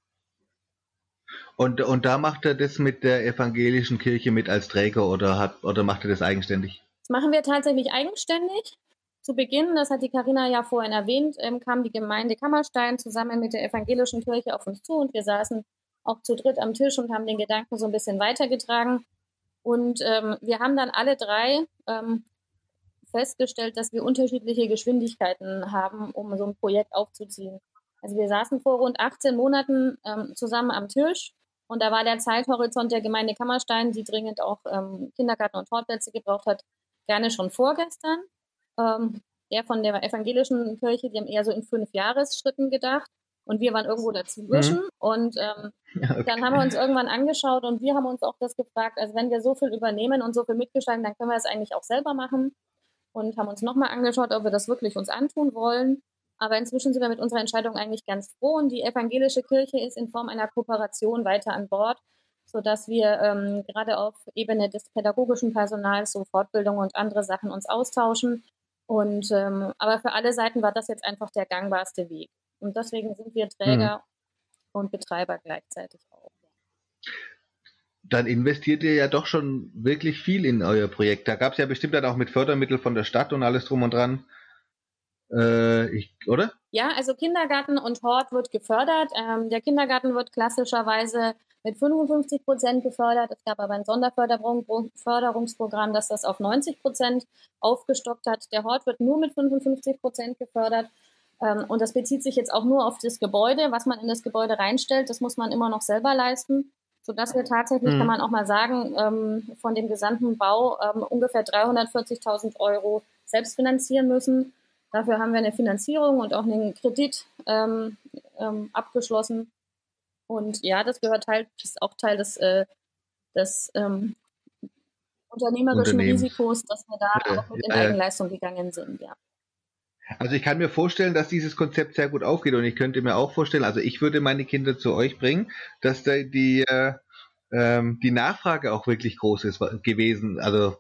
Und, und da macht er das mit der evangelischen Kirche mit als Träger oder, hat, oder macht er das eigenständig? Das machen wir tatsächlich eigenständig. Zu Beginn, das hat die Karina ja vorhin erwähnt, ähm, kam die Gemeinde Kammerstein zusammen mit der evangelischen Kirche auf uns zu und wir saßen auch zu dritt am Tisch und haben den Gedanken so ein bisschen weitergetragen. Und ähm, wir haben dann alle drei ähm, festgestellt, dass wir unterschiedliche Geschwindigkeiten haben, um so ein Projekt aufzuziehen. Also wir saßen vor rund 18 Monaten ähm, zusammen am Tisch und da war der Zeithorizont der Gemeinde Kammerstein, die dringend auch ähm, Kindergarten und Hortplätze gebraucht hat, gerne schon vorgestern. Ähm, der von der evangelischen Kirche, die haben eher so in fünf Jahresschritten gedacht. Und wir waren irgendwo dazwischen. Mhm. Und ähm, okay. dann haben wir uns irgendwann angeschaut und wir haben uns auch das gefragt, also wenn wir so viel übernehmen und so viel mitgestalten, dann können wir es eigentlich auch selber machen. Und haben uns nochmal angeschaut, ob wir das wirklich uns antun wollen. Aber inzwischen sind wir mit unserer Entscheidung eigentlich ganz froh und die evangelische Kirche ist in Form einer Kooperation weiter an Bord, sodass wir ähm, gerade auf Ebene des pädagogischen Personals so Fortbildung und andere Sachen uns austauschen. Und ähm, aber für alle Seiten war das jetzt einfach der gangbarste Weg. Und deswegen sind wir Träger mhm. und Betreiber gleichzeitig auch. Dann investiert ihr ja doch schon wirklich viel in euer Projekt. Da gab es ja bestimmt dann auch mit Fördermitteln von der Stadt und alles drum und dran. Äh, ich, oder? Ja, also Kindergarten und Hort wird gefördert. Ähm, der Kindergarten wird klassischerweise mit 55 Prozent gefördert. Es gab aber ein Sonderförderungsprogramm, das das auf 90 Prozent aufgestockt hat. Der Hort wird nur mit 55 Prozent gefördert. Ähm, und das bezieht sich jetzt auch nur auf das Gebäude. Was man in das Gebäude reinstellt, das muss man immer noch selber leisten. Sodass wir tatsächlich, mhm. kann man auch mal sagen, ähm, von dem gesamten Bau ähm, ungefähr 340.000 Euro selbst finanzieren müssen. Dafür haben wir eine Finanzierung und auch einen Kredit ähm, ähm, abgeschlossen. Und ja, das gehört halt, ist auch Teil des, äh, des ähm, unternehmerischen Risikos, dass wir da ja, auch mit in ja, Eigenleistung gegangen sind, ja. Also ich kann mir vorstellen, dass dieses Konzept sehr gut aufgeht und ich könnte mir auch vorstellen, also ich würde meine Kinder zu euch bringen, dass da die, äh, ähm, die Nachfrage auch wirklich groß ist gewesen. Also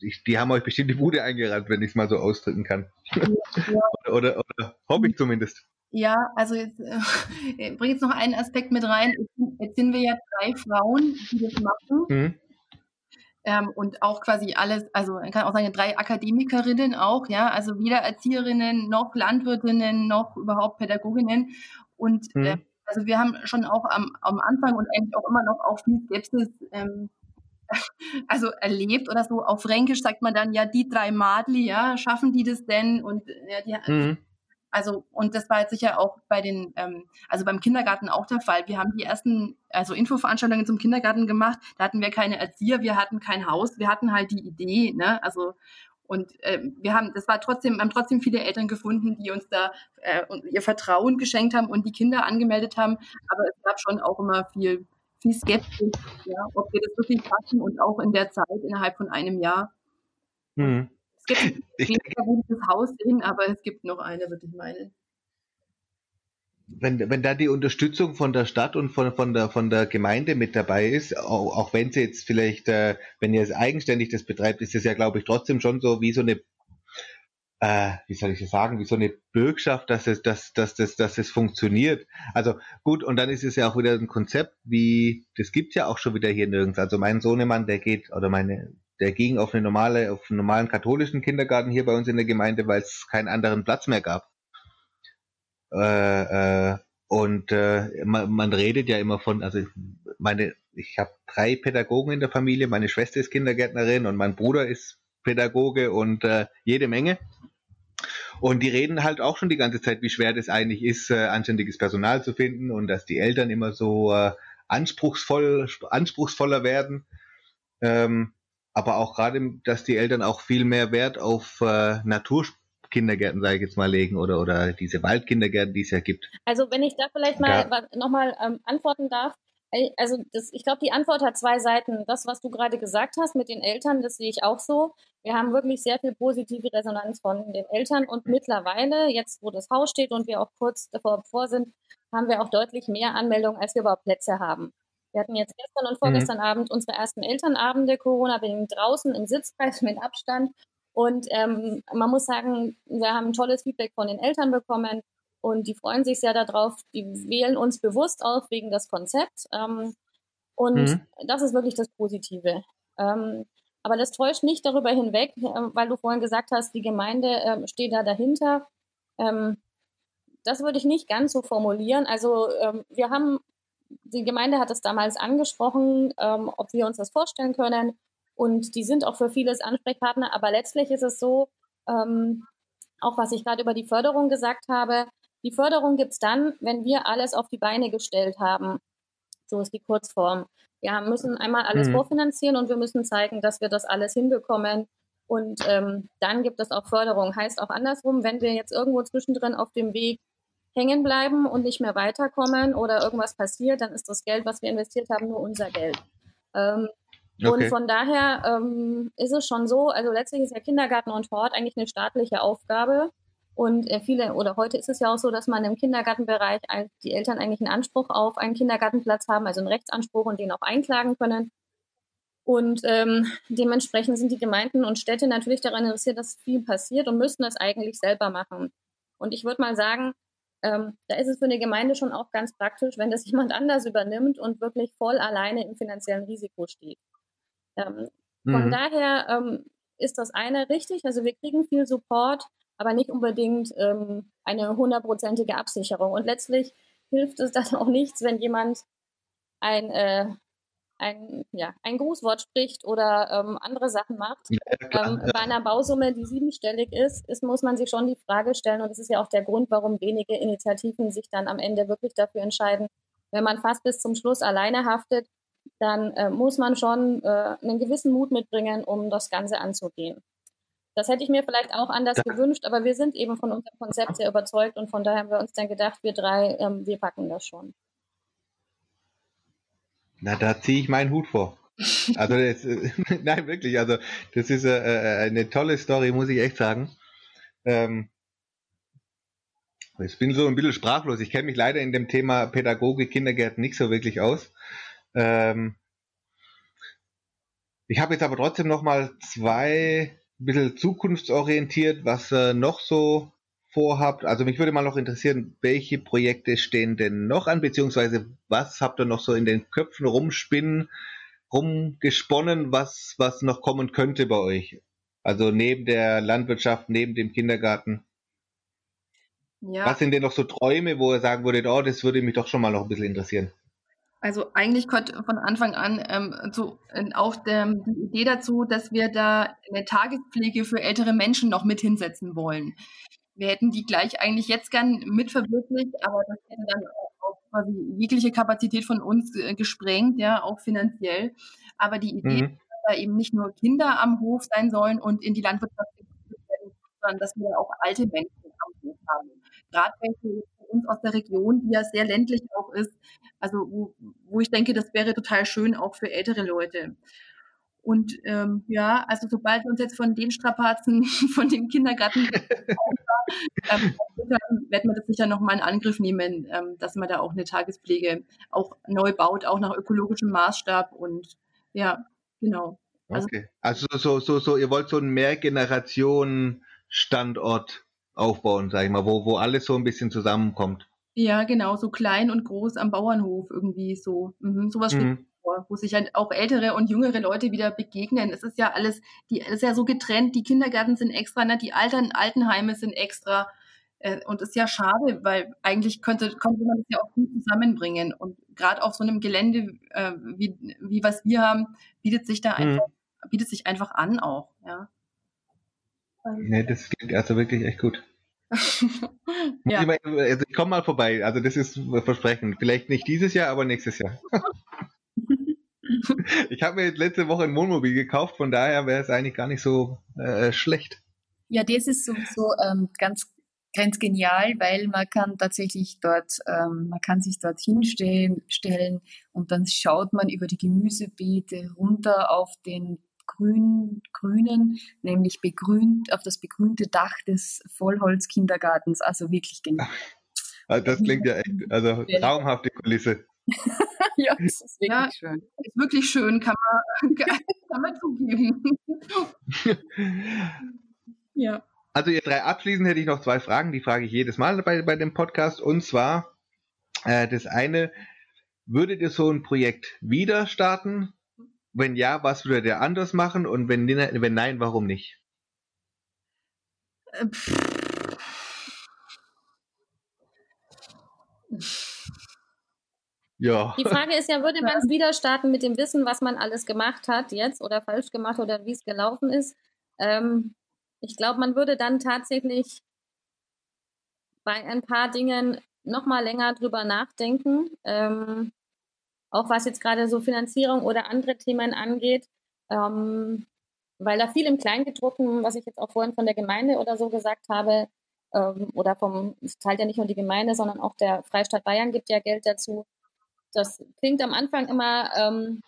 ich, die haben euch bestimmt die Bude eingerannt, wenn ich es mal so ausdrücken kann. Ja. oder, oder, oder hoffe ich zumindest. Ja, also jetzt äh, bringe jetzt noch einen Aspekt mit rein. Jetzt sind wir ja drei Frauen, die das machen. Mhm. Ähm, und auch quasi alles, also man kann auch sagen, drei Akademikerinnen auch, ja, also weder Erzieherinnen noch Landwirtinnen noch überhaupt Pädagoginnen. Und mhm. äh, also wir haben schon auch am, am Anfang und eigentlich auch immer noch auch viel Skepsis ähm, also erlebt oder so. Auf Fränkisch sagt man dann ja die drei Madli, ja, schaffen die das denn? Und ja, die, mhm. also und das war jetzt sicher auch bei den, ähm, also beim Kindergarten auch der Fall. Wir haben die ersten, also Infoveranstaltungen zum Kindergarten gemacht. Da hatten wir keine Erzieher, wir hatten kein Haus, wir hatten halt die Idee, ne? Also und äh, wir haben, das war trotzdem, haben trotzdem viele Eltern gefunden, die uns da äh, ihr Vertrauen geschenkt haben und die Kinder angemeldet haben. Aber es gab schon auch immer viel viel skeptisch, ja, ob wir das wirklich schaffen und auch in der Zeit innerhalb von einem Jahr. Hm. Es gibt weniger gutes Haus hin, aber es gibt noch eine, würde ich meinen. Wenn, wenn da die Unterstützung von der Stadt und von, von, der, von der Gemeinde mit dabei ist, auch, auch wenn sie jetzt vielleicht, äh, wenn ihr es eigenständig das betreibt, ist es ja, glaube ich, trotzdem schon so wie so eine äh, wie soll ich das sagen, wie so eine Bürgschaft, dass es, dass, dass, dass, dass es funktioniert. Also gut, und dann ist es ja auch wieder ein Konzept, wie, das gibt's ja auch schon wieder hier nirgends. Also mein Sohnemann, der geht, oder meine, der ging auf eine normale, auf einen normalen katholischen Kindergarten hier bei uns in der Gemeinde, weil es keinen anderen Platz mehr gab. Äh, äh, und äh, man, man redet ja immer von, also meine, ich habe drei Pädagogen in der Familie, meine Schwester ist Kindergärtnerin und mein Bruder ist Pädagoge und äh, jede Menge. Und die reden halt auch schon die ganze Zeit, wie schwer das eigentlich ist, äh, anständiges Personal zu finden und dass die Eltern immer so äh, anspruchsvoll, anspruchsvoller werden. Ähm, aber auch gerade, dass die Eltern auch viel mehr Wert auf äh, Naturkindergärten, sage ich jetzt mal, legen oder, oder diese Waldkindergärten, die es ja gibt. Also wenn ich da vielleicht mal ja. nochmal ähm, antworten darf, also das, ich glaube, die Antwort hat zwei Seiten. Das, was du gerade gesagt hast mit den Eltern, das sehe ich auch so. Wir haben wirklich sehr viel positive Resonanz von den Eltern und mittlerweile, jetzt wo das Haus steht und wir auch kurz davor vor sind, haben wir auch deutlich mehr Anmeldungen, als wir überhaupt Plätze haben. Wir hatten jetzt gestern und vorgestern mhm. Abend unsere ersten Elternabende, Corona-bedingt draußen im Sitzkreis mit Abstand. Und ähm, man muss sagen, wir haben tolles Feedback von den Eltern bekommen. Und die freuen sich sehr darauf. Die wählen uns bewusst auf wegen des Konzepts. Ähm, und mhm. das ist wirklich das Positive. Ähm, aber das täuscht nicht darüber hinweg, äh, weil du vorhin gesagt hast, die Gemeinde äh, steht da dahinter. Ähm, das würde ich nicht ganz so formulieren. Also ähm, wir haben, die Gemeinde hat es damals angesprochen, ähm, ob wir uns das vorstellen können. Und die sind auch für vieles Ansprechpartner. Aber letztlich ist es so, ähm, auch was ich gerade über die Förderung gesagt habe, die Förderung gibt es dann, wenn wir alles auf die Beine gestellt haben. So ist die Kurzform. Wir müssen einmal alles mhm. vorfinanzieren und wir müssen zeigen, dass wir das alles hinbekommen. Und ähm, dann gibt es auch Förderung. Heißt auch andersrum, wenn wir jetzt irgendwo zwischendrin auf dem Weg hängen bleiben und nicht mehr weiterkommen oder irgendwas passiert, dann ist das Geld, was wir investiert haben, nur unser Geld. Ähm, okay. Und von daher ähm, ist es schon so, also letztlich ist ja Kindergarten und Hort eigentlich eine staatliche Aufgabe. Und äh, viele, oder heute ist es ja auch so, dass man im Kindergartenbereich die Eltern eigentlich einen Anspruch auf einen Kindergartenplatz haben, also einen Rechtsanspruch und den auch einklagen können. Und ähm, dementsprechend sind die Gemeinden und Städte natürlich daran interessiert, dass viel passiert und müssen das eigentlich selber machen. Und ich würde mal sagen, ähm, da ist es für eine Gemeinde schon auch ganz praktisch, wenn das jemand anders übernimmt und wirklich voll alleine im finanziellen Risiko steht. Ähm, mhm. Von daher ähm, ist das eine richtig. Also wir kriegen viel Support aber nicht unbedingt ähm, eine hundertprozentige Absicherung. Und letztlich hilft es dann auch nichts, wenn jemand ein, äh, ein, ja, ein Grußwort spricht oder ähm, andere Sachen macht. Ja, ähm, bei einer Bausumme, die siebenstellig ist, ist, muss man sich schon die Frage stellen, und das ist ja auch der Grund, warum wenige Initiativen sich dann am Ende wirklich dafür entscheiden, wenn man fast bis zum Schluss alleine haftet, dann äh, muss man schon äh, einen gewissen Mut mitbringen, um das Ganze anzugehen. Das hätte ich mir vielleicht auch anders da. gewünscht, aber wir sind eben von unserem Konzept sehr überzeugt und von daher haben wir uns dann gedacht, wir drei, ähm, wir packen das schon. Na, da ziehe ich meinen Hut vor. Also, das, nein, wirklich, also, das ist äh, äh, eine tolle Story, muss ich echt sagen. Ähm, ich bin so ein bisschen sprachlos. Ich kenne mich leider in dem Thema Pädagogik, Kindergärten nicht so wirklich aus. Ähm, ich habe jetzt aber trotzdem noch mal zwei ein bisschen zukunftsorientiert, was ihr noch so vorhabt. Also mich würde mal noch interessieren, welche Projekte stehen denn noch an, beziehungsweise was habt ihr noch so in den Köpfen rumspinnen, rumgesponnen, was, was noch kommen könnte bei euch? Also neben der Landwirtschaft, neben dem Kindergarten. Ja. Was sind denn noch so Träume, wo ihr sagen würdet, oh, das würde mich doch schon mal noch ein bisschen interessieren? Also eigentlich konnte von Anfang an ähm, so, äh, auch der, die Idee dazu, dass wir da eine Tagespflege für ältere Menschen noch mit hinsetzen wollen. Wir hätten die gleich eigentlich jetzt gern mit verwirklicht, aber das hätte dann auch quasi jegliche Kapazität von uns äh, gesprengt, ja, auch finanziell. Aber die Idee, mhm. dass da eben nicht nur Kinder am Hof sein sollen und in die Landwirtschaft werden, sondern dass wir auch alte Menschen am Hof haben. Gerade welche uns aus der Region, die ja sehr ländlich auch ist, also wo, wo ich denke, das wäre total schön auch für ältere Leute. Und ähm, ja, also sobald wir uns jetzt von den Strapazen, von dem Kindergarten, ähm, werden wir das sicher nochmal in Angriff nehmen, ähm, dass man da auch eine Tagespflege auch neu baut, auch nach ökologischem Maßstab. Und ja, genau. Also, okay. Also so, so, so, ihr wollt so einen Mehrgenerationen-Standort aufbauen, sag ich mal, wo, wo alles so ein bisschen zusammenkommt. Ja, genau, so klein und groß am Bauernhof irgendwie so. Mhm, sowas mhm. vor, wo sich halt auch ältere und jüngere Leute wieder begegnen. Es ist ja alles, die, es ist ja so getrennt, die Kindergärten sind extra, ne, die Altern, Altenheime sind extra. Äh, und ist ja schade, weil eigentlich könnte, könnte man das ja auch gut zusammenbringen. Und gerade auf so einem Gelände, äh, wie, wie was wir haben, bietet sich da mhm. einfach, bietet sich einfach an auch, ja. Nee, das klingt also wirklich echt gut. ja. ich, also ich komme mal vorbei, also das ist Versprechen. Vielleicht nicht dieses Jahr, aber nächstes Jahr. ich habe mir letzte Woche ein Wohnmobil gekauft, von daher wäre es eigentlich gar nicht so äh, schlecht. Ja, das ist sowieso ähm, ganz ganz genial, weil man kann tatsächlich dort, ähm, man kann sich dort hinstellen stellen und dann schaut man über die Gemüsebeete runter auf den grün, grünen, nämlich begrünt, auf das begrünte Dach des Vollholzkindergartens. Also wirklich genial. Also das klingt ja echt, also traumhafte Kulisse. ja, das ist wirklich ja, schön. Ist wirklich schön, kann man, kann man zugeben. ja. Also ihr drei abschließend hätte ich noch zwei Fragen, die frage ich jedes Mal bei, bei dem Podcast. Und zwar, äh, das eine, würdet ihr so ein Projekt wieder starten? Wenn ja, was würde der anders machen? Und wenn, wenn nein, warum nicht? Äh, ja. Die Frage ist ja, würde man es wieder starten mit dem Wissen, was man alles gemacht hat jetzt oder falsch gemacht oder wie es gelaufen ist? Ähm, ich glaube, man würde dann tatsächlich bei ein paar Dingen noch mal länger drüber nachdenken. Ähm, auch was jetzt gerade so Finanzierung oder andere Themen angeht, ähm, weil da viel im Kleingedruckten, was ich jetzt auch vorhin von der Gemeinde oder so gesagt habe, ähm, oder vom, es zahlt ja nicht nur die Gemeinde, sondern auch der Freistaat Bayern gibt ja Geld dazu. Das klingt am Anfang immer, ähm,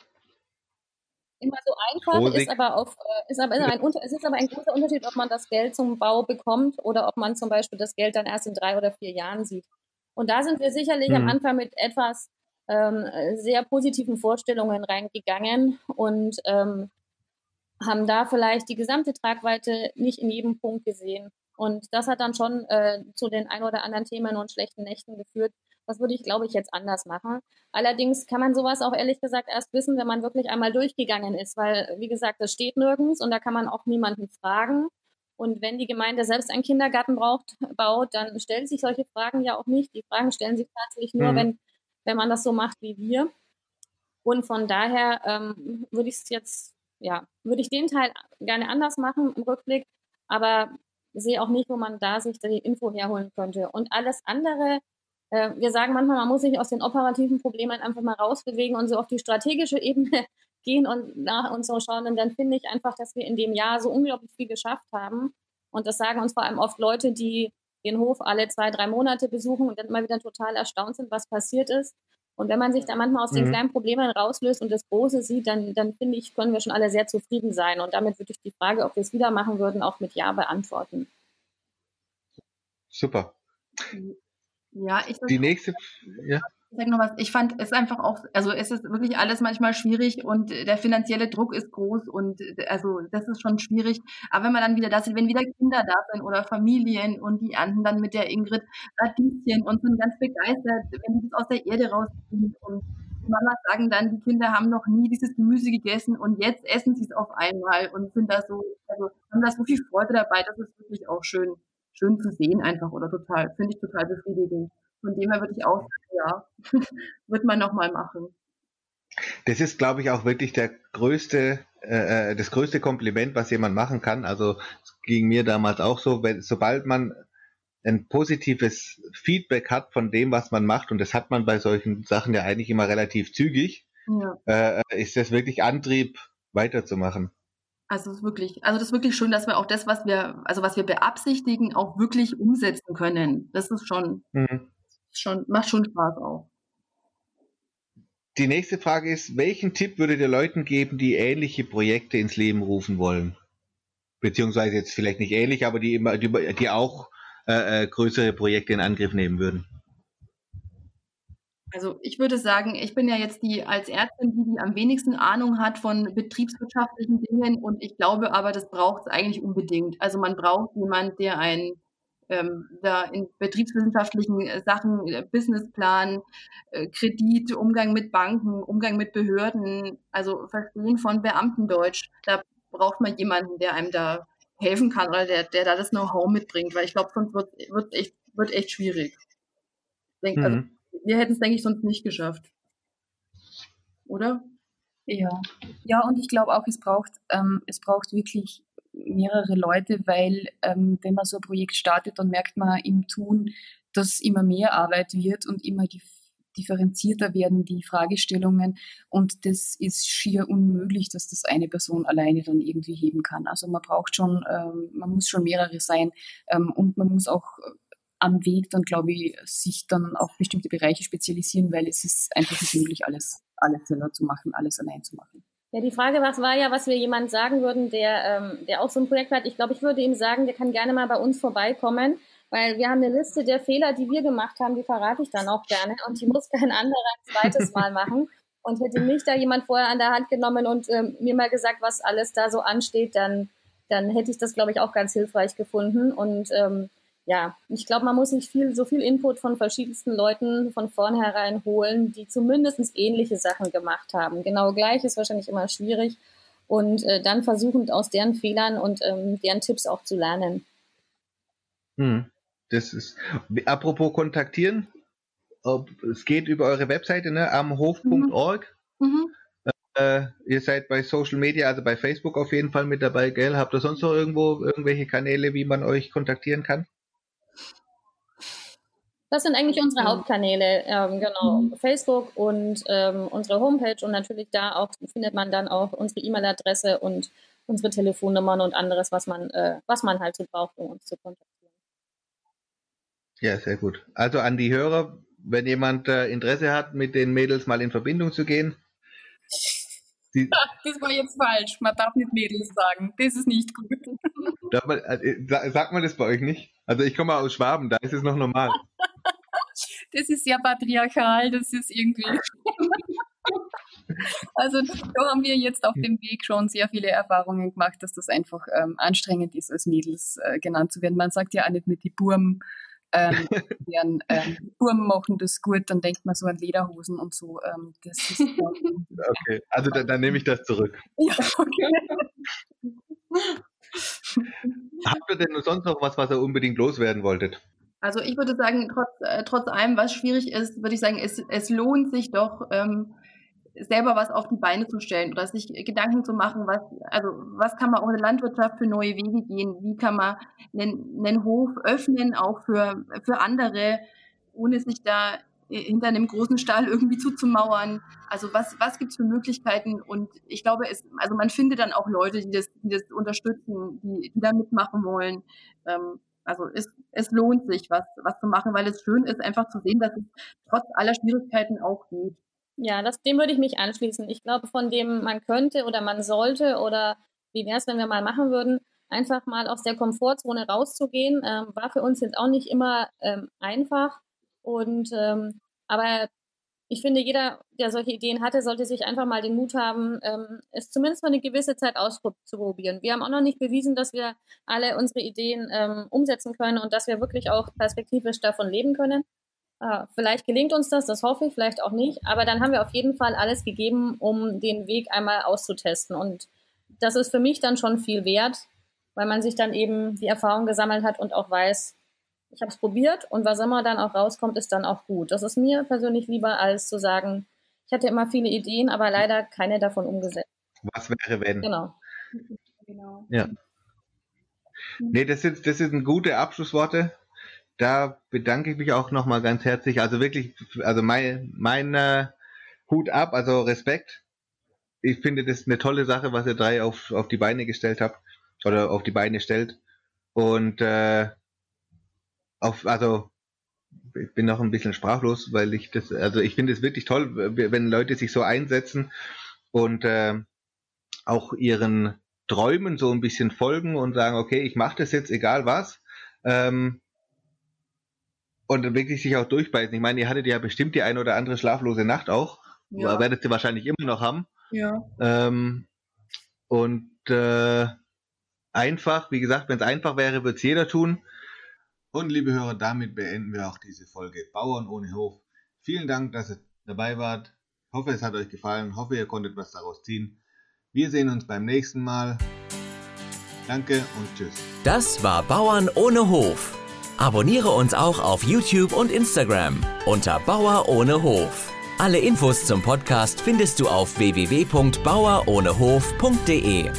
immer so einfach, Rosig. ist aber, auf, äh, ist aber ein, es ist aber ein großer Unterschied, ob man das Geld zum Bau bekommt oder ob man zum Beispiel das Geld dann erst in drei oder vier Jahren sieht. Und da sind wir sicherlich mhm. am Anfang mit etwas ähm, sehr positiven Vorstellungen reingegangen und ähm, haben da vielleicht die gesamte Tragweite nicht in jedem Punkt gesehen. Und das hat dann schon äh, zu den ein oder anderen Themen und schlechten Nächten geführt. Das würde ich, glaube ich, jetzt anders machen. Allerdings kann man sowas auch ehrlich gesagt erst wissen, wenn man wirklich einmal durchgegangen ist, weil, wie gesagt, das steht nirgends und da kann man auch niemanden fragen. Und wenn die Gemeinde selbst einen Kindergarten braucht, baut, dann stellen sich solche Fragen ja auch nicht. Die Fragen stellen sich tatsächlich nur, mhm. wenn wenn man das so macht wie wir. Und von daher ähm, würde ich es jetzt, ja, würde ich den Teil gerne anders machen im Rückblick, aber sehe auch nicht, wo man da sich die Info herholen könnte. Und alles andere, äh, wir sagen manchmal, man muss sich aus den operativen Problemen einfach mal rausbewegen und so auf die strategische Ebene gehen und nach uns so schauen. Und dann finde ich einfach, dass wir in dem Jahr so unglaublich viel geschafft haben. Und das sagen uns vor allem oft Leute, die den Hof alle zwei, drei Monate besuchen und dann immer wieder total erstaunt sind, was passiert ist. Und wenn man sich da manchmal aus den mhm. kleinen Problemen rauslöst und das Große sieht, dann, dann finde ich, können wir schon alle sehr zufrieden sein. Und damit würde ich die Frage, ob wir es wieder machen würden, auch mit Ja beantworten. Super. Ja, ich die nächste, ja. Ich sag noch was, ich fand es einfach auch, also es ist wirklich alles manchmal schwierig und der finanzielle Druck ist groß und also das ist schon schwierig. Aber wenn man dann wieder da sind, wenn wieder Kinder da sind oder Familien und die ernten dann mit der Ingrid Radieschen und sind ganz begeistert, wenn die das aus der Erde rausziehen und die Mama sagen dann, die Kinder haben noch nie dieses Gemüse gegessen und jetzt essen sie es auf einmal und sind da so, also haben da so viel Freude dabei, das ist wirklich auch schön, schön zu sehen einfach oder total, finde ich total befriedigend. Von dem her würde ich auch sagen, ja, wird man nochmal machen. Das ist, glaube ich, auch wirklich der größte, äh, äh, das größte Kompliment, was jemand machen kann. Also es ging mir damals auch so, wenn, sobald man ein positives Feedback hat von dem, was man macht, und das hat man bei solchen Sachen ja eigentlich immer relativ zügig, ja. äh, ist das wirklich Antrieb, weiterzumachen. Also es ist wirklich, also das ist wirklich schön, dass wir auch das, was wir, also was wir beabsichtigen, auch wirklich umsetzen können. Das ist schon, mhm schon, macht schon Spaß auch. Die nächste Frage ist, welchen Tipp würdet ihr Leuten geben, die ähnliche Projekte ins Leben rufen wollen? Beziehungsweise jetzt vielleicht nicht ähnlich, aber die, immer, die, die auch äh, äh, größere Projekte in Angriff nehmen würden? Also ich würde sagen, ich bin ja jetzt die als Ärztin, die, die am wenigsten Ahnung hat von betriebswirtschaftlichen Dingen und ich glaube aber, das braucht es eigentlich unbedingt. Also man braucht jemanden, der ein ähm, da in betriebswissenschaftlichen äh, Sachen, äh, Businessplan, äh, Kredit, Umgang mit Banken, Umgang mit Behörden, also Verstehen von Beamtendeutsch. Da braucht man jemanden, der einem da helfen kann oder der, der da das Know-how mitbringt, weil ich glaube, sonst wird, wird, echt, wird echt schwierig. Denk, also, mhm. also, wir hätten es, denke ich, sonst nicht geschafft. Oder? Ja. Ja, und ich glaube auch, es braucht, ähm, es braucht wirklich mehrere Leute, weil ähm, wenn man so ein Projekt startet, dann merkt man im Tun, dass immer mehr Arbeit wird und immer differenzierter werden die Fragestellungen und das ist schier unmöglich, dass das eine Person alleine dann irgendwie heben kann. Also man braucht schon, ähm, man muss schon mehrere sein ähm, und man muss auch am Weg dann, glaube ich, sich dann auf bestimmte Bereiche spezialisieren, weil es ist einfach nicht möglich, alles, alles selber zu machen, alles allein zu machen. Ja, die Frage was war ja, was wir jemand sagen würden, der, ähm, der auch so ein Projekt hat. Ich glaube, ich würde ihm sagen, der kann gerne mal bei uns vorbeikommen, weil wir haben eine Liste der Fehler, die wir gemacht haben, die verrate ich dann auch gerne und die muss kein anderer ein zweites Mal machen. Und hätte mich da jemand vorher an der Hand genommen und ähm, mir mal gesagt, was alles da so ansteht, dann, dann hätte ich das, glaube ich, auch ganz hilfreich gefunden. Und ähm, ja, ich glaube, man muss sich viel, so viel Input von verschiedensten Leuten von vornherein holen, die zumindest ähnliche Sachen gemacht haben. Genau gleich ist wahrscheinlich immer schwierig. Und äh, dann versuchen aus deren Fehlern und ähm, deren Tipps auch zu lernen. Hm. Das ist, apropos kontaktieren, ob, es geht über eure Webseite, ne, amhof.org. Mhm. Mhm. Äh, ihr seid bei Social Media, also bei Facebook auf jeden Fall mit dabei, gell? Habt ihr sonst noch irgendwo irgendwelche Kanäle, wie man euch kontaktieren kann? Das sind eigentlich unsere Hauptkanäle, ähm, genau. Mhm. Facebook und ähm, unsere Homepage und natürlich da auch findet man dann auch unsere E-Mail-Adresse und unsere Telefonnummern und anderes, was man, äh, was man halt so braucht, um uns zu kontaktieren. Ja, sehr gut. Also an die Hörer, wenn jemand äh, Interesse hat, mit den Mädels mal in Verbindung zu gehen. Die, das war jetzt falsch. Man darf nicht Mädels sagen. Das ist nicht gut. Man, äh, sagt man das bei euch nicht? Also ich komme aus Schwaben, da ist es noch normal. das ist sehr patriarchal, das ist irgendwie. also da haben wir jetzt auf dem Weg schon sehr viele Erfahrungen gemacht, dass das einfach ähm, anstrengend ist, als Mädels äh, genannt zu werden. Man sagt ja auch nicht mit die Burm, ähm, deren ähm, Burm machen das gut, dann denkt man so an Lederhosen und so. Ähm, das ist, okay, also dann, dann nehme ich das zurück. Ja, okay. Habt ihr denn sonst noch was, was ihr unbedingt loswerden wolltet? Also ich würde sagen, trotz, äh, trotz allem, was schwierig ist, würde ich sagen, es, es lohnt sich doch, ähm, selber was auf die Beine zu stellen oder sich Gedanken zu machen, was, also was kann man auch in der Landwirtschaft für neue Wege gehen, wie kann man einen, einen Hof öffnen, auch für, für andere, ohne sich da hinter einem großen Stall irgendwie zuzumauern. Also was, was gibt es für Möglichkeiten? Und ich glaube, es, also man findet dann auch Leute, die das, die das unterstützen, die, die da mitmachen wollen. Ähm, also es, es lohnt sich, was, was zu machen, weil es schön ist, einfach zu sehen, dass es trotz aller Schwierigkeiten auch geht. Ja, das, dem würde ich mich anschließen. Ich glaube, von dem man könnte oder man sollte oder wie wäre es, wenn wir mal machen würden, einfach mal aus der Komfortzone rauszugehen, ähm, war für uns jetzt auch nicht immer ähm, einfach. Und ähm, aber ich finde, jeder, der solche Ideen hatte, sollte sich einfach mal den Mut haben, ähm, es zumindest mal eine gewisse Zeit auszuprobieren. Wir haben auch noch nicht bewiesen, dass wir alle unsere Ideen ähm, umsetzen können und dass wir wirklich auch perspektivisch davon leben können. Äh, vielleicht gelingt uns das, das hoffe ich, vielleicht auch nicht. Aber dann haben wir auf jeden Fall alles gegeben, um den Weg einmal auszutesten. Und das ist für mich dann schon viel wert, weil man sich dann eben die Erfahrung gesammelt hat und auch weiß, ich habe es probiert und was immer dann auch rauskommt, ist dann auch gut. Das ist mir persönlich lieber, als zu sagen, ich hatte immer viele Ideen, aber leider keine davon umgesetzt. Was wäre, wenn? Genau. genau. Ja. Nee, das sind, das sind gute Abschlussworte. Da bedanke ich mich auch nochmal ganz herzlich. Also wirklich, also mein, mein äh, Hut ab, also Respekt. Ich finde das eine tolle Sache, was ihr drei auf, auf die Beine gestellt habt oder auf die Beine stellt. Und äh, auf, also ich bin noch ein bisschen sprachlos, weil ich das, also ich finde es wirklich toll, wenn Leute sich so einsetzen und äh, auch ihren Träumen so ein bisschen folgen und sagen, okay, ich mache das jetzt, egal was. Ähm, und wirklich sich auch durchbeißen. Ich meine, ihr hattet ja bestimmt die eine oder andere schlaflose Nacht auch. Ja. Werdet ihr wahrscheinlich immer noch haben. Ja. Ähm, und äh, einfach, wie gesagt, wenn es einfach wäre, wird es jeder tun. Und liebe Hörer, damit beenden wir auch diese Folge Bauern ohne Hof. Vielen Dank, dass ihr dabei wart. Ich hoffe, es hat euch gefallen. Ich hoffe, ihr konntet was daraus ziehen. Wir sehen uns beim nächsten Mal. Danke und tschüss. Das war Bauern ohne Hof. Abonniere uns auch auf YouTube und Instagram unter Bauer ohne Hof. Alle Infos zum Podcast findest du auf www.bauerohnehof.de.